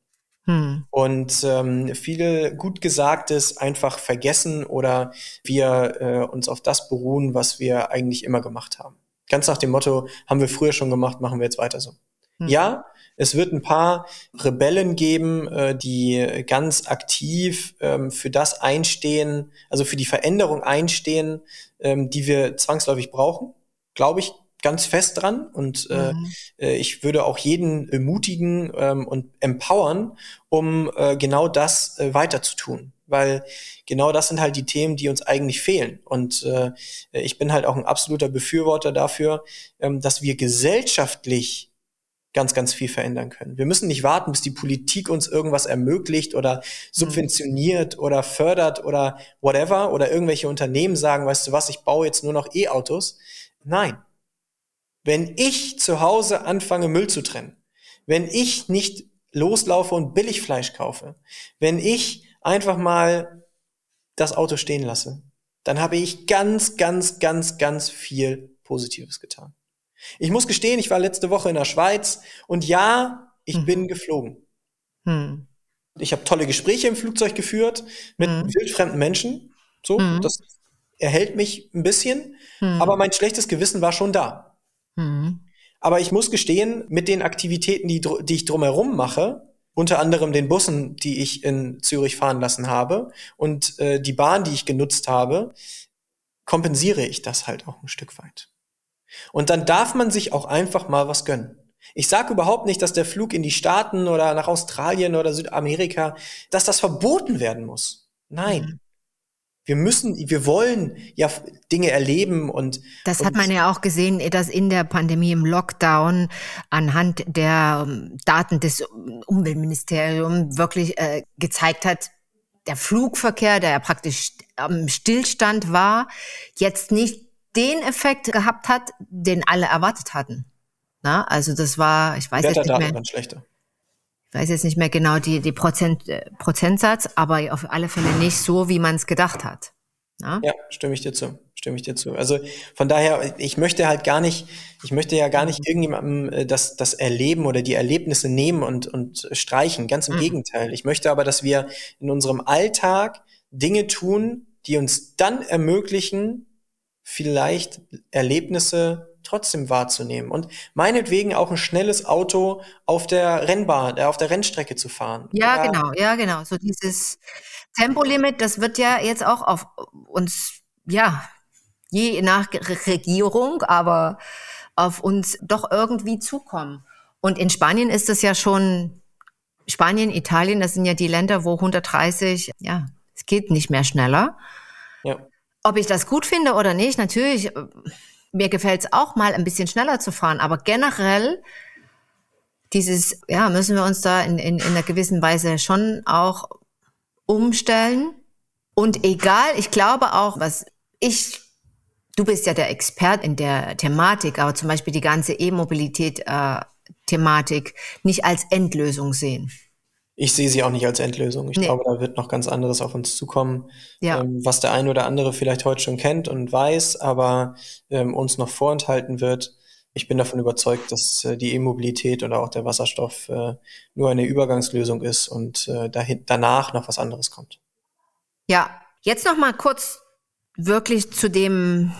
Hm. Und ähm, viele gut Gesagtes einfach vergessen oder wir äh, uns auf das beruhen, was wir eigentlich immer gemacht haben. Ganz nach dem Motto, haben wir früher schon gemacht, machen wir jetzt weiter so. Hm. Ja, es wird ein paar Rebellen geben, äh, die ganz aktiv ähm, für das einstehen, also für die Veränderung einstehen, ähm, die wir zwangsläufig brauchen. Glaube ich ganz fest dran. Und äh, mhm. äh, ich würde auch jeden ermutigen ähm, und empowern, um äh, genau das äh, weiter zu tun weil genau das sind halt die Themen, die uns eigentlich fehlen. Und äh, ich bin halt auch ein absoluter Befürworter dafür, ähm, dass wir gesellschaftlich ganz, ganz viel verändern können. Wir müssen nicht warten, bis die Politik uns irgendwas ermöglicht oder subventioniert mhm. oder fördert oder whatever oder irgendwelche Unternehmen sagen, weißt du was, ich baue jetzt nur noch E-Autos. Nein. Wenn ich zu Hause anfange, Müll zu trennen, wenn ich nicht loslaufe und Billigfleisch kaufe, wenn ich einfach mal das Auto stehen lasse, dann habe ich ganz, ganz, ganz, ganz viel Positives getan. Ich muss gestehen, ich war letzte Woche in der Schweiz und ja, ich mhm. bin geflogen. Mhm. Ich habe tolle Gespräche im Flugzeug geführt mit mhm. wildfremden Menschen. So, mhm. das erhält mich ein bisschen, mhm. aber mein schlechtes Gewissen war schon da. Mhm. Aber ich muss gestehen, mit den Aktivitäten, die, die ich drumherum mache, unter anderem den Bussen, die ich in Zürich fahren lassen habe und äh, die Bahn, die ich genutzt habe, kompensiere ich das halt auch ein Stück weit. Und dann darf man sich auch einfach mal was gönnen. Ich sage überhaupt nicht, dass der Flug in die Staaten oder nach Australien oder Südamerika, dass das verboten werden muss. Nein. Mhm. Wir müssen, wir wollen ja Dinge erleben und. Das und hat man ja auch gesehen, dass in der Pandemie im Lockdown anhand der ähm, Daten des Umweltministeriums wirklich äh, gezeigt hat, der Flugverkehr, der ja praktisch am Stillstand war, jetzt nicht den Effekt gehabt hat, den alle erwartet hatten. Na, also das war, ich weiß jetzt nicht mehr. schlechter. Ich weiß jetzt nicht mehr genau die, die Prozent, äh, Prozentsatz, aber auf alle Fälle nicht so, wie man es gedacht hat. Na? Ja, stimme ich dir zu. Stimme ich dir zu. Also von daher, ich möchte halt gar nicht, ich möchte ja gar nicht irgendjemandem äh, das, das Erleben oder die Erlebnisse nehmen und, und streichen. Ganz im mhm. Gegenteil. Ich möchte aber, dass wir in unserem Alltag Dinge tun, die uns dann ermöglichen, vielleicht Erlebnisse trotzdem wahrzunehmen und meinetwegen auch ein schnelles Auto auf der Rennbahn, äh, auf der Rennstrecke zu fahren. Ja, ja, genau, ja, genau. So dieses Tempolimit, das wird ja jetzt auch auf uns, ja, je nach Regierung, aber auf uns doch irgendwie zukommen. Und in Spanien ist es ja schon, Spanien, Italien, das sind ja die Länder, wo 130, ja, es geht nicht mehr schneller. Ja. Ob ich das gut finde oder nicht, natürlich, äh, mir gefällt es auch mal ein bisschen schneller zu fahren, aber generell dieses, ja, müssen wir uns da in, in, in einer gewissen Weise schon auch umstellen. Und egal, ich glaube auch, was ich, du bist ja der Expert in der Thematik, aber zum Beispiel die ganze E-Mobilität-Thematik äh, nicht als Endlösung sehen. Ich sehe sie auch nicht als Endlösung. Ich nee. glaube, da wird noch ganz anderes auf uns zukommen, ja. ähm, was der eine oder andere vielleicht heute schon kennt und weiß, aber ähm, uns noch vorenthalten wird. Ich bin davon überzeugt, dass äh, die E-Mobilität oder auch der Wasserstoff äh, nur eine Übergangslösung ist und äh, dahin, danach noch was anderes kommt. Ja, jetzt noch mal kurz wirklich zu dem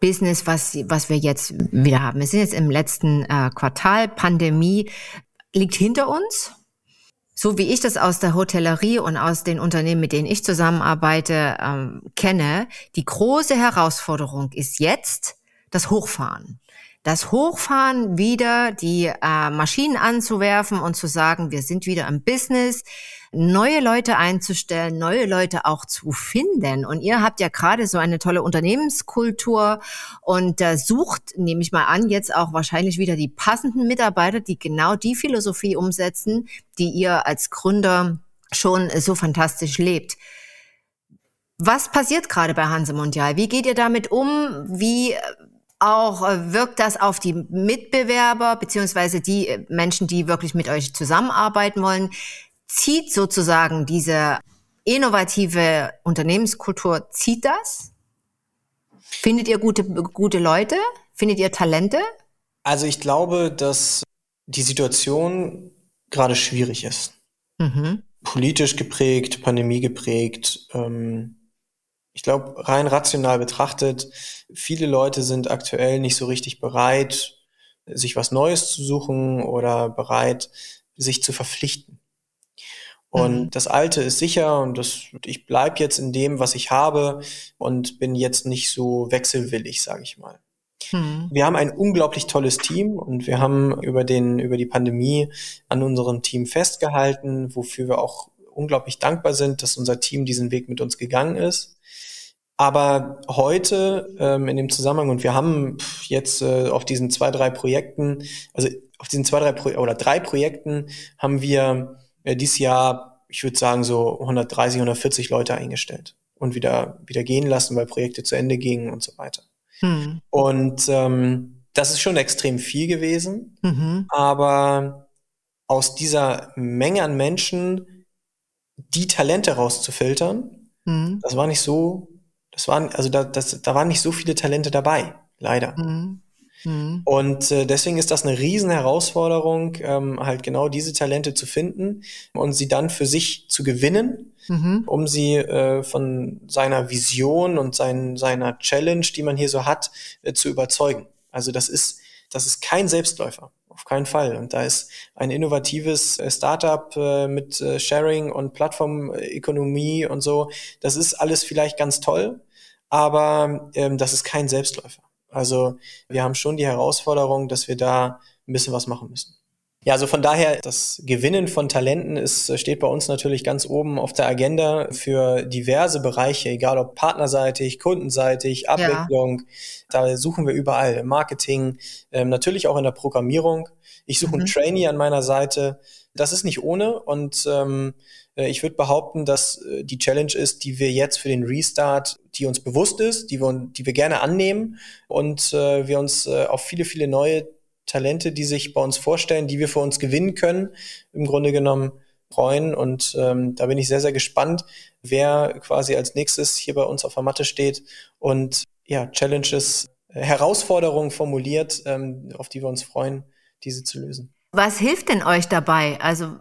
Business, was, was wir jetzt wieder haben. Wir sind jetzt im letzten äh, Quartal. Pandemie liegt hinter uns so wie ich das aus der Hotellerie und aus den Unternehmen, mit denen ich zusammenarbeite, ähm, kenne, die große Herausforderung ist jetzt das Hochfahren. Das Hochfahren wieder, die äh, Maschinen anzuwerfen und zu sagen, wir sind wieder im Business, neue Leute einzustellen, neue Leute auch zu finden. Und ihr habt ja gerade so eine tolle Unternehmenskultur und äh, sucht, nehme ich mal an, jetzt auch wahrscheinlich wieder die passenden Mitarbeiter, die genau die Philosophie umsetzen, die ihr als Gründer schon so fantastisch lebt. Was passiert gerade bei Hanse Mondial? Wie geht ihr damit um? Wie äh, auch äh, wirkt das auf die Mitbewerber beziehungsweise die äh, Menschen, die wirklich mit euch zusammenarbeiten wollen? Zieht sozusagen diese innovative Unternehmenskultur, zieht das? Findet ihr gute, gute Leute? Findet ihr Talente? Also ich glaube, dass die Situation gerade schwierig ist. Mhm. Politisch geprägt, Pandemie geprägt. Ähm, ich glaube, rein rational betrachtet, viele Leute sind aktuell nicht so richtig bereit, sich was Neues zu suchen oder bereit, sich zu verpflichten. Und mhm. das Alte ist sicher und das, ich bleib jetzt in dem, was ich habe und bin jetzt nicht so wechselwillig, sage ich mal. Mhm. Wir haben ein unglaublich tolles Team und wir haben über den über die Pandemie an unserem Team festgehalten, wofür wir auch unglaublich dankbar sind, dass unser Team diesen Weg mit uns gegangen ist. Aber heute ähm, in dem Zusammenhang, und wir haben jetzt äh, auf diesen zwei, drei Projekten, also auf diesen zwei, drei Pro oder drei Projekten haben wir äh, dieses Jahr, ich würde sagen, so 130, 140 Leute eingestellt und wieder, wieder gehen lassen, weil Projekte zu Ende gingen und so weiter. Hm. Und ähm, das ist schon extrem viel gewesen, mhm. aber aus dieser Menge an Menschen die Talente rauszufiltern, mhm. das war nicht so, das waren, also da, das, da waren nicht so viele Talente dabei, leider. Mhm. Mhm. Und äh, deswegen ist das eine riesen Herausforderung, ähm, halt genau diese Talente zu finden und sie dann für sich zu gewinnen, mhm. um sie äh, von seiner Vision und sein, seiner Challenge, die man hier so hat, äh, zu überzeugen. Also das ist, das ist kein Selbstläufer. Auf keinen Fall. Und da ist ein innovatives äh, Startup äh, mit äh, Sharing und Plattformökonomie und so. Das ist alles vielleicht ganz toll, aber ähm, das ist kein Selbstläufer. Also wir haben schon die Herausforderung, dass wir da ein bisschen was machen müssen. Ja, also von daher, das Gewinnen von Talenten ist, steht bei uns natürlich ganz oben auf der Agenda für diverse Bereiche, egal ob partnerseitig, kundenseitig, Abwicklung. Ja. Da suchen wir überall. Im Marketing, ähm, natürlich auch in der Programmierung. Ich suche mhm. einen Trainee an meiner Seite. Das ist nicht ohne und ähm, äh, ich würde behaupten, dass äh, die Challenge ist, die wir jetzt für den Restart, die uns bewusst ist, die wir, die wir gerne annehmen und äh, wir uns äh, auf viele, viele neue Talente, die sich bei uns vorstellen, die wir für uns gewinnen können, im Grunde genommen freuen. Und ähm, da bin ich sehr, sehr gespannt, wer quasi als nächstes hier bei uns auf der Matte steht und ja, Challenges, Herausforderungen formuliert, ähm, auf die wir uns freuen, diese zu lösen. Was hilft denn euch dabei? Also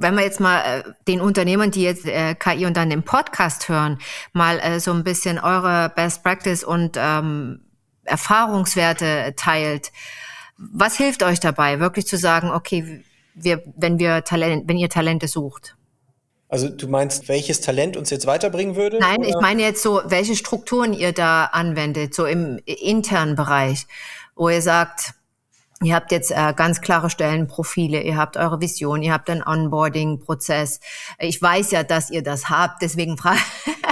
wenn wir jetzt mal äh, den Unternehmern, die jetzt äh, KI und dann den Podcast hören, mal äh, so ein bisschen eure Best Practice und ähm, Erfahrungswerte teilt, was hilft euch dabei, wirklich zu sagen, okay, wir, wenn wir Talent, wenn ihr Talente sucht? Also du meinst, welches Talent uns jetzt weiterbringen würde? Nein, oder? ich meine jetzt so, welche Strukturen ihr da anwendet, so im internen Bereich, wo ihr sagt, Ihr habt jetzt äh, ganz klare Stellenprofile, ihr habt eure Vision, ihr habt einen Onboarding-Prozess. Ich weiß ja, dass ihr das habt, deswegen frage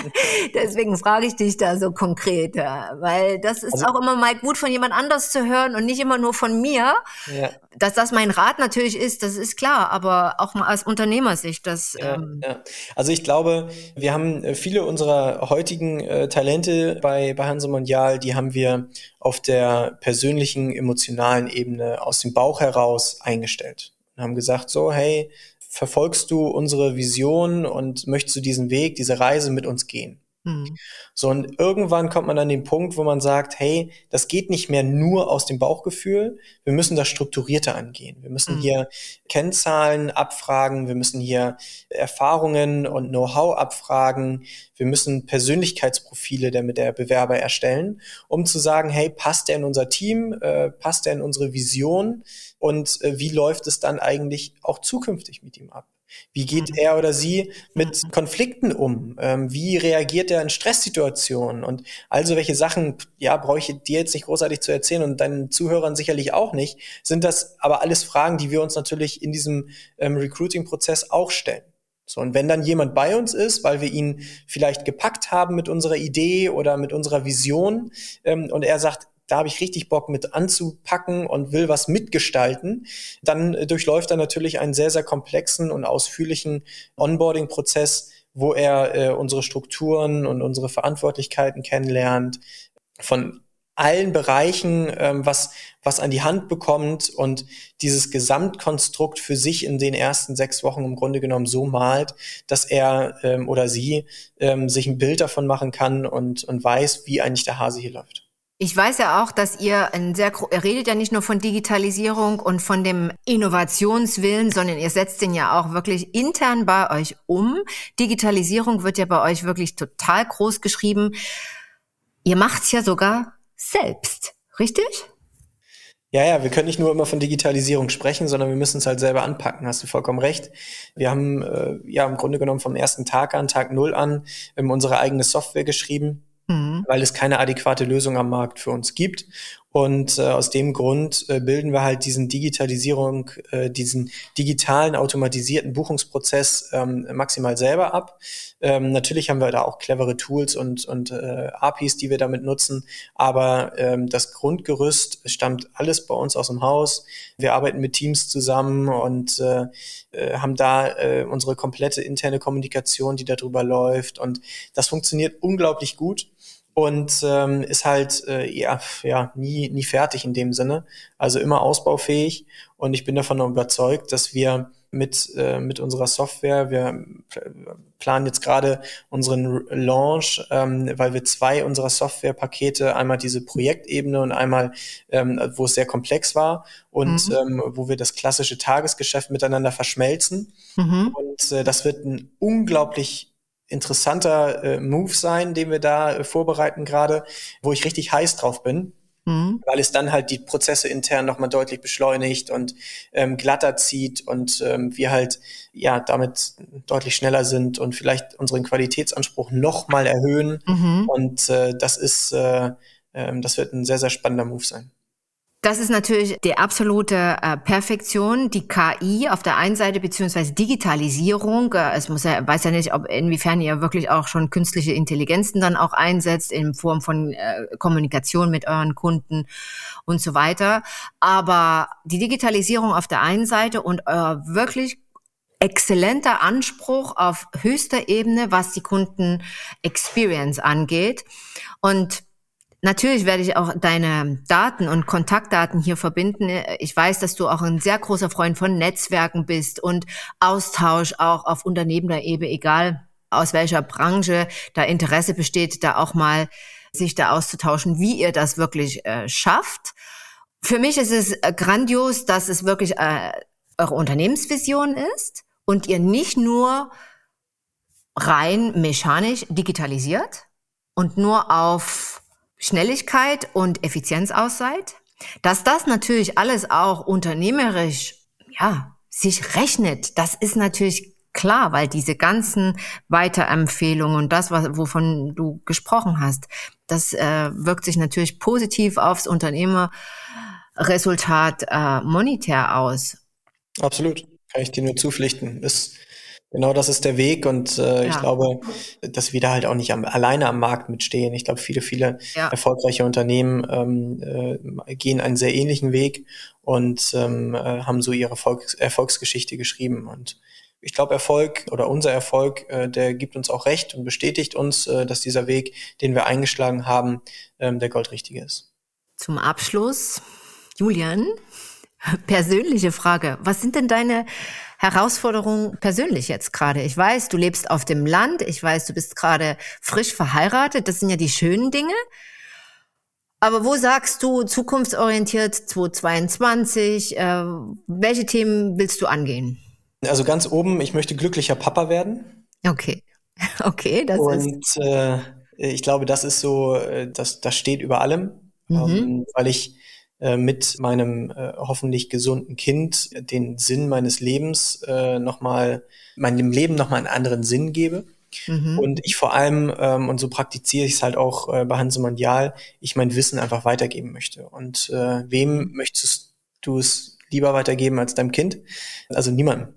deswegen frage ich dich da so konkret, weil das ist also, auch immer mal gut von jemand anders zu hören und nicht immer nur von mir. Ja. Dass das mein Rat natürlich ist, das ist klar, aber auch mal aus Unternehmersicht. Das, ja, ähm ja. Also ich glaube, wir haben äh, viele unserer heutigen äh, Talente bei, bei Hanse Mondial, die haben wir auf der persönlichen, emotionalen Ebene aus dem Bauch heraus eingestellt und haben gesagt, so, hey, verfolgst du unsere Vision und möchtest du diesen Weg, diese Reise mit uns gehen? Mhm. So, und irgendwann kommt man an den Punkt, wo man sagt, hey, das geht nicht mehr nur aus dem Bauchgefühl, wir müssen das strukturierter angehen. Wir müssen mhm. hier Kennzahlen abfragen, wir müssen hier Erfahrungen und Know-how abfragen, wir müssen Persönlichkeitsprofile der, mit der Bewerber erstellen, um zu sagen, hey, passt der in unser Team, äh, passt der in unsere Vision und äh, wie läuft es dann eigentlich auch zukünftig mit ihm ab? Wie geht mhm. er oder sie mit. Konflikten um? Ähm, wie reagiert er in Stresssituationen? Und also welche Sachen, ja, brauche ich dir jetzt nicht großartig zu erzählen und deinen Zuhörern sicherlich auch nicht, sind das aber alles Fragen, die wir uns natürlich in diesem ähm, Recruiting-Prozess auch stellen. So, und wenn dann jemand bei uns ist, weil wir ihn vielleicht gepackt haben mit unserer Idee oder mit unserer Vision, ähm, und er sagt, da habe ich richtig Bock mit anzupacken und will was mitgestalten, dann äh, durchläuft er natürlich einen sehr, sehr komplexen und ausführlichen Onboarding-Prozess, wo er äh, unsere Strukturen und unsere Verantwortlichkeiten kennenlernt, von allen Bereichen ähm, was, was an die Hand bekommt und dieses Gesamtkonstrukt für sich in den ersten sechs Wochen im Grunde genommen so malt, dass er ähm, oder sie ähm, sich ein Bild davon machen kann und, und weiß, wie eigentlich der Hase hier läuft. Ich weiß ja auch, dass ihr ein sehr, ihr redet ja nicht nur von Digitalisierung und von dem Innovationswillen, sondern ihr setzt den ja auch wirklich intern bei euch um. Digitalisierung wird ja bei euch wirklich total groß geschrieben. Ihr macht's ja sogar selbst, richtig? Ja, ja, wir können nicht nur immer von Digitalisierung sprechen, sondern wir müssen es halt selber anpacken, hast du vollkommen recht. Wir haben äh, ja im Grunde genommen vom ersten Tag an, Tag null an, ähm, unsere eigene Software geschrieben Mhm. weil es keine adäquate Lösung am Markt für uns gibt. Und äh, aus dem Grund äh, bilden wir halt diesen Digitalisierung, äh, diesen digitalen automatisierten Buchungsprozess ähm, maximal selber ab. Ähm, natürlich haben wir da auch clevere Tools und, und äh, APIs, die wir damit nutzen, aber ähm, das Grundgerüst stammt alles bei uns aus dem Haus. Wir arbeiten mit Teams zusammen und äh, äh, haben da äh, unsere komplette interne Kommunikation, die darüber läuft. Und das funktioniert unglaublich gut und ähm, ist halt äh, ja, ja nie, nie fertig in dem Sinne. Also immer ausbaufähig. Und ich bin davon überzeugt, dass wir mit, äh, mit unserer Software, wir planen jetzt gerade unseren Launch, ähm, weil wir zwei unserer Softwarepakete, einmal diese Projektebene und einmal, ähm, wo es sehr komplex war und mhm. ähm, wo wir das klassische Tagesgeschäft miteinander verschmelzen. Mhm. Und äh, das wird ein unglaublich interessanter äh, Move sein, den wir da äh, vorbereiten gerade, wo ich richtig heiß drauf bin. Mhm. Weil es dann halt die Prozesse intern nochmal deutlich beschleunigt und ähm, glatter zieht und ähm, wir halt ja damit deutlich schneller sind und vielleicht unseren Qualitätsanspruch nochmal erhöhen. Mhm. Und äh, das ist, äh, äh, das wird ein sehr, sehr spannender Move sein. Das ist natürlich die absolute äh, Perfektion, die KI auf der einen Seite beziehungsweise Digitalisierung. Äh, es muss ja, weiß ja nicht, ob inwiefern ihr wirklich auch schon künstliche Intelligenzen dann auch einsetzt in Form von äh, Kommunikation mit euren Kunden und so weiter. Aber die Digitalisierung auf der einen Seite und euer wirklich exzellenter Anspruch auf höchster Ebene, was die Kunden Experience angeht. Und Natürlich werde ich auch deine Daten und Kontaktdaten hier verbinden. Ich weiß, dass du auch ein sehr großer Freund von Netzwerken bist und Austausch auch auf unternehmener Ebene, egal aus welcher Branche da Interesse besteht, da auch mal sich da auszutauschen, wie ihr das wirklich äh, schafft. Für mich ist es äh, grandios, dass es wirklich äh, eure Unternehmensvision ist und ihr nicht nur rein mechanisch digitalisiert und nur auf Schnelligkeit und Effizienz aus seid, dass das natürlich alles auch unternehmerisch, ja, sich rechnet, das ist natürlich klar, weil diese ganzen Weiterempfehlungen und das, was, wovon du gesprochen hast, das äh, wirkt sich natürlich positiv aufs Unternehmerresultat äh, monetär aus. Absolut, kann ich dir nur zupflichten. Ist Genau, das ist der Weg und äh, ja. ich glaube, dass wir da halt auch nicht am, alleine am Markt mitstehen. Ich glaube, viele, viele ja. erfolgreiche Unternehmen ähm, äh, gehen einen sehr ähnlichen Weg und ähm, äh, haben so ihre Volks Erfolgsgeschichte geschrieben. Und ich glaube, Erfolg oder unser Erfolg, äh, der gibt uns auch recht und bestätigt uns, äh, dass dieser Weg, den wir eingeschlagen haben, ähm, der goldrichtige ist. Zum Abschluss, Julian, persönliche Frage. Was sind denn deine Herausforderung persönlich jetzt gerade? Ich weiß, du lebst auf dem Land, ich weiß, du bist gerade frisch verheiratet, das sind ja die schönen Dinge. Aber wo sagst du zukunftsorientiert 2022? Äh, welche Themen willst du angehen? Also ganz oben, ich möchte glücklicher Papa werden. Okay. Okay, das Und, ist. Und äh, ich glaube, das ist so, äh, das, das steht über allem, mhm. ähm, weil ich mit meinem äh, hoffentlich gesunden Kind den Sinn meines Lebens äh, nochmal, meinem Leben nochmal einen anderen Sinn gebe. Mhm. Und ich vor allem, ähm, und so praktiziere ich es halt auch äh, bei Hanse Mondial, ich mein Wissen einfach weitergeben möchte. Und äh, wem möchtest du es lieber weitergeben als deinem Kind? Also niemandem.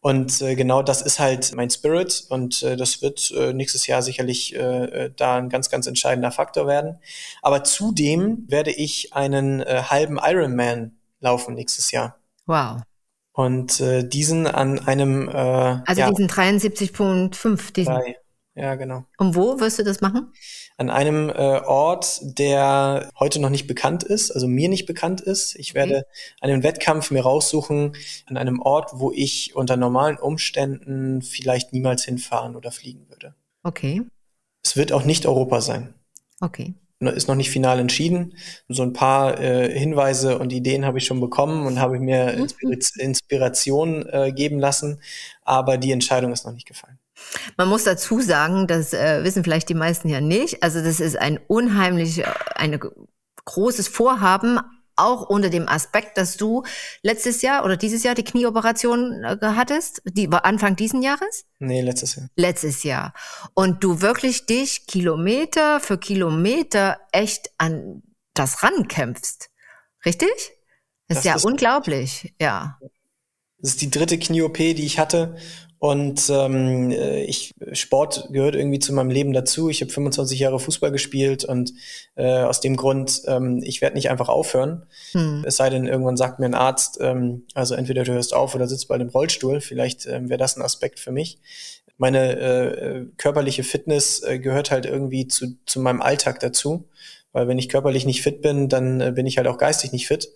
Und äh, genau das ist halt mein Spirit und äh, das wird äh, nächstes Jahr sicherlich äh, äh, da ein ganz, ganz entscheidender Faktor werden. Aber zudem werde ich einen äh, halben Ironman laufen nächstes Jahr. Wow. Und äh, diesen an einem äh, Also ja, diesen 73.5, diesen. Drei. Ja, genau. Und wo wirst du das machen? An einem äh, Ort, der heute noch nicht bekannt ist, also mir nicht bekannt ist. Ich werde okay. einen Wettkampf mir raussuchen an einem Ort, wo ich unter normalen Umständen vielleicht niemals hinfahren oder fliegen würde. Okay. Es wird auch nicht Europa sein. Okay. Ist noch nicht final entschieden. So ein paar äh, Hinweise und Ideen habe ich schon bekommen und habe mir mhm. Inspira Inspiration äh, geben lassen, aber die Entscheidung ist noch nicht gefallen. Man muss dazu sagen, das äh, wissen vielleicht die meisten ja nicht. Also das ist ein unheimlich, äh, ein großes Vorhaben auch unter dem Aspekt, dass du letztes Jahr oder dieses Jahr die Knieoperation äh, hattest, die war Anfang diesen Jahres? Nee, letztes Jahr. Letztes Jahr. Und du wirklich dich Kilometer für Kilometer echt an das rankämpfst. Richtig? Das, das ist ja ist unglaublich, ja. Das ist die dritte Knie-OP, die ich hatte. Und ähm, äh, ich Sport gehört irgendwie zu meinem Leben dazu. Ich habe 25 Jahre Fußball gespielt und äh, aus dem Grund, ähm, ich werde nicht einfach aufhören. Hm. Es sei denn, irgendwann sagt mir ein Arzt, ähm, also entweder du hörst auf oder sitzt bei dem Rollstuhl. Vielleicht ähm, wäre das ein Aspekt für mich. Meine äh, körperliche Fitness äh, gehört halt irgendwie zu, zu meinem Alltag dazu. Weil wenn ich körperlich nicht fit bin, dann äh, bin ich halt auch geistig nicht fit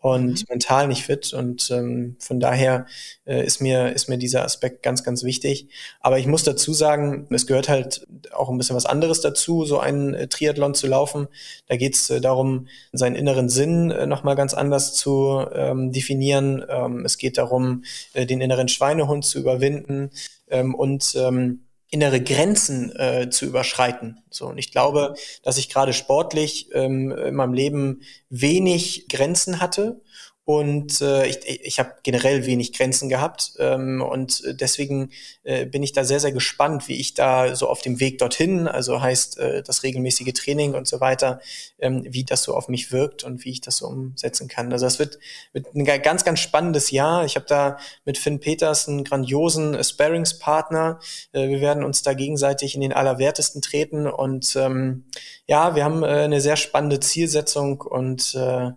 und mhm. mental nicht fit. Und ähm, von daher äh, ist, mir, ist mir dieser Aspekt ganz, ganz wichtig. Aber ich muss dazu sagen, es gehört halt auch ein bisschen was anderes dazu, so einen äh, Triathlon zu laufen. Da geht es äh, darum, seinen inneren Sinn äh, nochmal ganz anders zu ähm, definieren. Ähm, es geht darum, äh, den inneren Schweinehund zu überwinden ähm, und ähm, innere Grenzen äh, zu überschreiten. So und ich glaube, dass ich gerade sportlich ähm, in meinem Leben wenig Grenzen hatte und äh, ich, ich habe generell wenig Grenzen gehabt. Ähm, und deswegen äh, bin ich da sehr, sehr gespannt, wie ich da so auf dem Weg dorthin, also heißt äh, das regelmäßige Training und so weiter, ähm, wie das so auf mich wirkt und wie ich das so umsetzen kann. Also es wird, wird ein ganz, ganz spannendes Jahr. Ich habe da mit Finn Peters einen grandiosen Sparringspartner. Äh, wir werden uns da gegenseitig in den Allerwertesten treten. Und ähm, ja, wir haben äh, eine sehr spannende Zielsetzung und äh,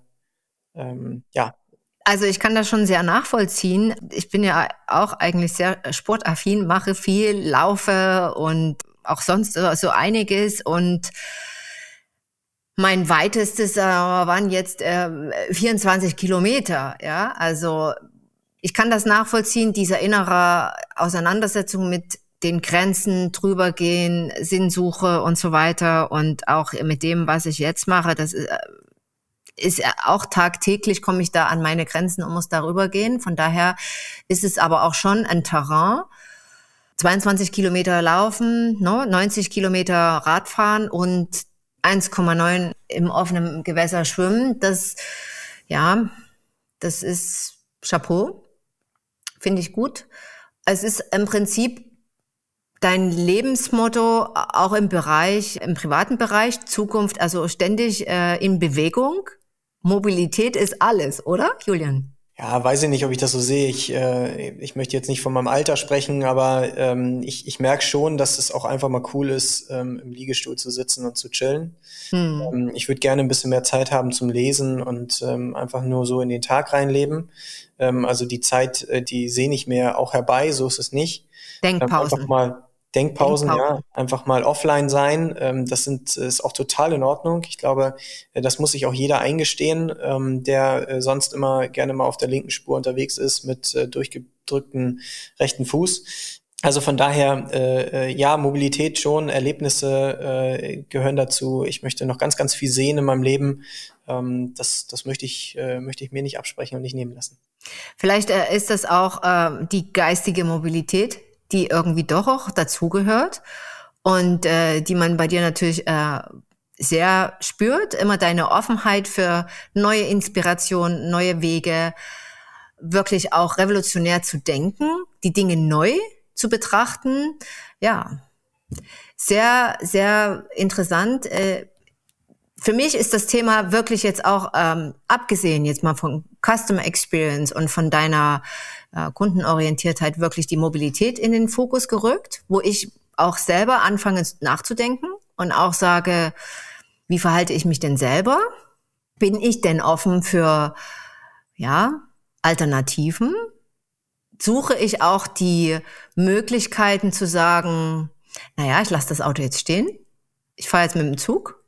ähm, ja, also ich kann das schon sehr nachvollziehen. Ich bin ja auch eigentlich sehr sportaffin, mache viel, laufe und auch sonst so einiges und mein weitestes äh, waren jetzt äh, 24 Kilometer, ja. Also ich kann das nachvollziehen, dieser innere Auseinandersetzung mit den Grenzen drüber gehen, Sinnsuche und so weiter und auch mit dem, was ich jetzt mache, das ist, äh, ist auch tagtäglich komme ich da an meine Grenzen und muss darüber gehen. Von daher ist es aber auch schon ein Terrain. 22 Kilometer laufen, no, 90 Kilometer Radfahren und 1,9 im offenen Gewässer schwimmen. Das, ja, das ist Chapeau. Finde ich gut. Es ist im Prinzip dein Lebensmotto auch im Bereich, im privaten Bereich, Zukunft, also ständig äh, in Bewegung. Mobilität ist alles, oder, Julian? Ja, weiß ich nicht, ob ich das so sehe. Ich, äh, ich möchte jetzt nicht von meinem Alter sprechen, aber ähm, ich, ich merke schon, dass es auch einfach mal cool ist, ähm, im Liegestuhl zu sitzen und zu chillen. Hm. Ähm, ich würde gerne ein bisschen mehr Zeit haben zum Lesen und ähm, einfach nur so in den Tag reinleben. Ähm, also die Zeit, äh, die sehe ich mir auch herbei, so ist es nicht. Denkpausen. Ähm, einfach mal Denkpausen, ja, einfach mal offline sein. Ähm, das sind, ist auch total in Ordnung. Ich glaube, äh, das muss sich auch jeder eingestehen, ähm, der äh, sonst immer gerne mal auf der linken Spur unterwegs ist mit äh, durchgedrückten rechten Fuß. Also von daher, äh, ja, Mobilität schon, Erlebnisse äh, gehören dazu. Ich möchte noch ganz, ganz viel sehen in meinem Leben. Ähm, das das möchte, ich, äh, möchte ich mir nicht absprechen und nicht nehmen lassen. Vielleicht äh, ist das auch äh, die geistige Mobilität, die irgendwie doch auch dazugehört und äh, die man bei dir natürlich äh, sehr spürt. Immer deine Offenheit für neue Inspiration, neue Wege, wirklich auch revolutionär zu denken, die Dinge neu zu betrachten. Ja, sehr, sehr interessant. Äh, für mich ist das Thema wirklich jetzt auch, ähm, abgesehen jetzt mal von Customer Experience und von deiner äh, Kundenorientiertheit, wirklich die Mobilität in den Fokus gerückt, wo ich auch selber anfange nachzudenken und auch sage, wie verhalte ich mich denn selber? Bin ich denn offen für, ja, Alternativen? Suche ich auch die Möglichkeiten zu sagen, naja, ich lasse das Auto jetzt stehen. Ich fahre jetzt mit dem Zug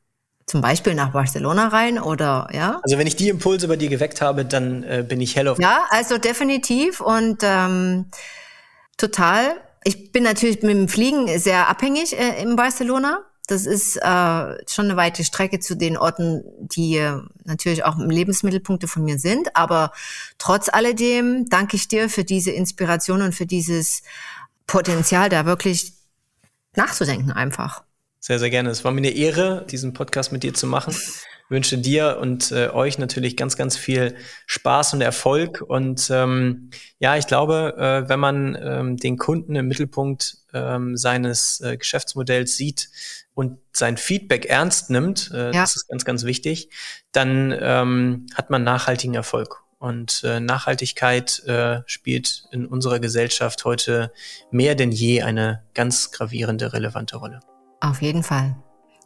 zum Beispiel nach Barcelona rein oder ja? Also wenn ich die Impulse bei dir geweckt habe, dann äh, bin ich hell auf. Ja, also definitiv und ähm, total. Ich bin natürlich mit dem Fliegen sehr abhängig äh, in Barcelona. Das ist äh, schon eine weite Strecke zu den Orten, die äh, natürlich auch Lebensmittelpunkte von mir sind. Aber trotz alledem danke ich dir für diese Inspiration und für dieses Potenzial, da wirklich nachzudenken einfach. Sehr, sehr gerne. Es war mir eine Ehre, diesen Podcast mit dir zu machen. Ich wünsche dir und äh, euch natürlich ganz, ganz viel Spaß und Erfolg. Und ähm, ja, ich glaube, äh, wenn man ähm, den Kunden im Mittelpunkt ähm, seines äh, Geschäftsmodells sieht und sein Feedback ernst nimmt, äh, ja. das ist ganz, ganz wichtig, dann ähm, hat man nachhaltigen Erfolg. Und äh, Nachhaltigkeit äh, spielt in unserer Gesellschaft heute mehr denn je eine ganz gravierende, relevante Rolle. Auf jeden Fall.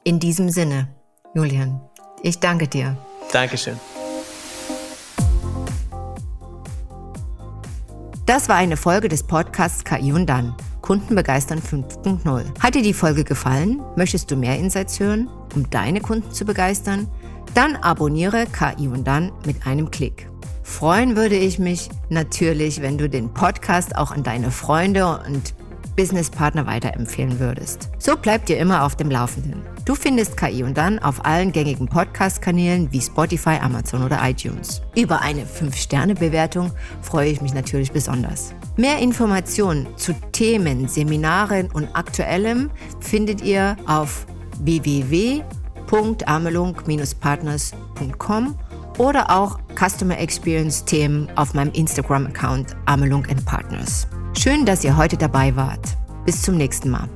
In diesem Sinne, Julian, ich danke dir. Dankeschön. Das war eine Folge des Podcasts KI und dann. Kunden begeistern 5.0. Hat dir die Folge gefallen? Möchtest du mehr Insights hören, um deine Kunden zu begeistern? Dann abonniere KI und dann mit einem Klick. Freuen würde ich mich natürlich, wenn du den Podcast auch an deine Freunde und Businesspartner weiterempfehlen würdest. So bleibt ihr immer auf dem Laufenden. Du findest KI und dann auf allen gängigen Podcast-Kanälen wie Spotify, Amazon oder iTunes. Über eine 5-Sterne-Bewertung freue ich mich natürlich besonders. Mehr Informationen zu Themen, Seminaren und Aktuellem findet ihr auf www.amelung-partners.com oder auch Customer Experience Themen auf meinem Instagram-Account Amelung Partners. Schön, dass ihr heute dabei wart. Bis zum nächsten Mal.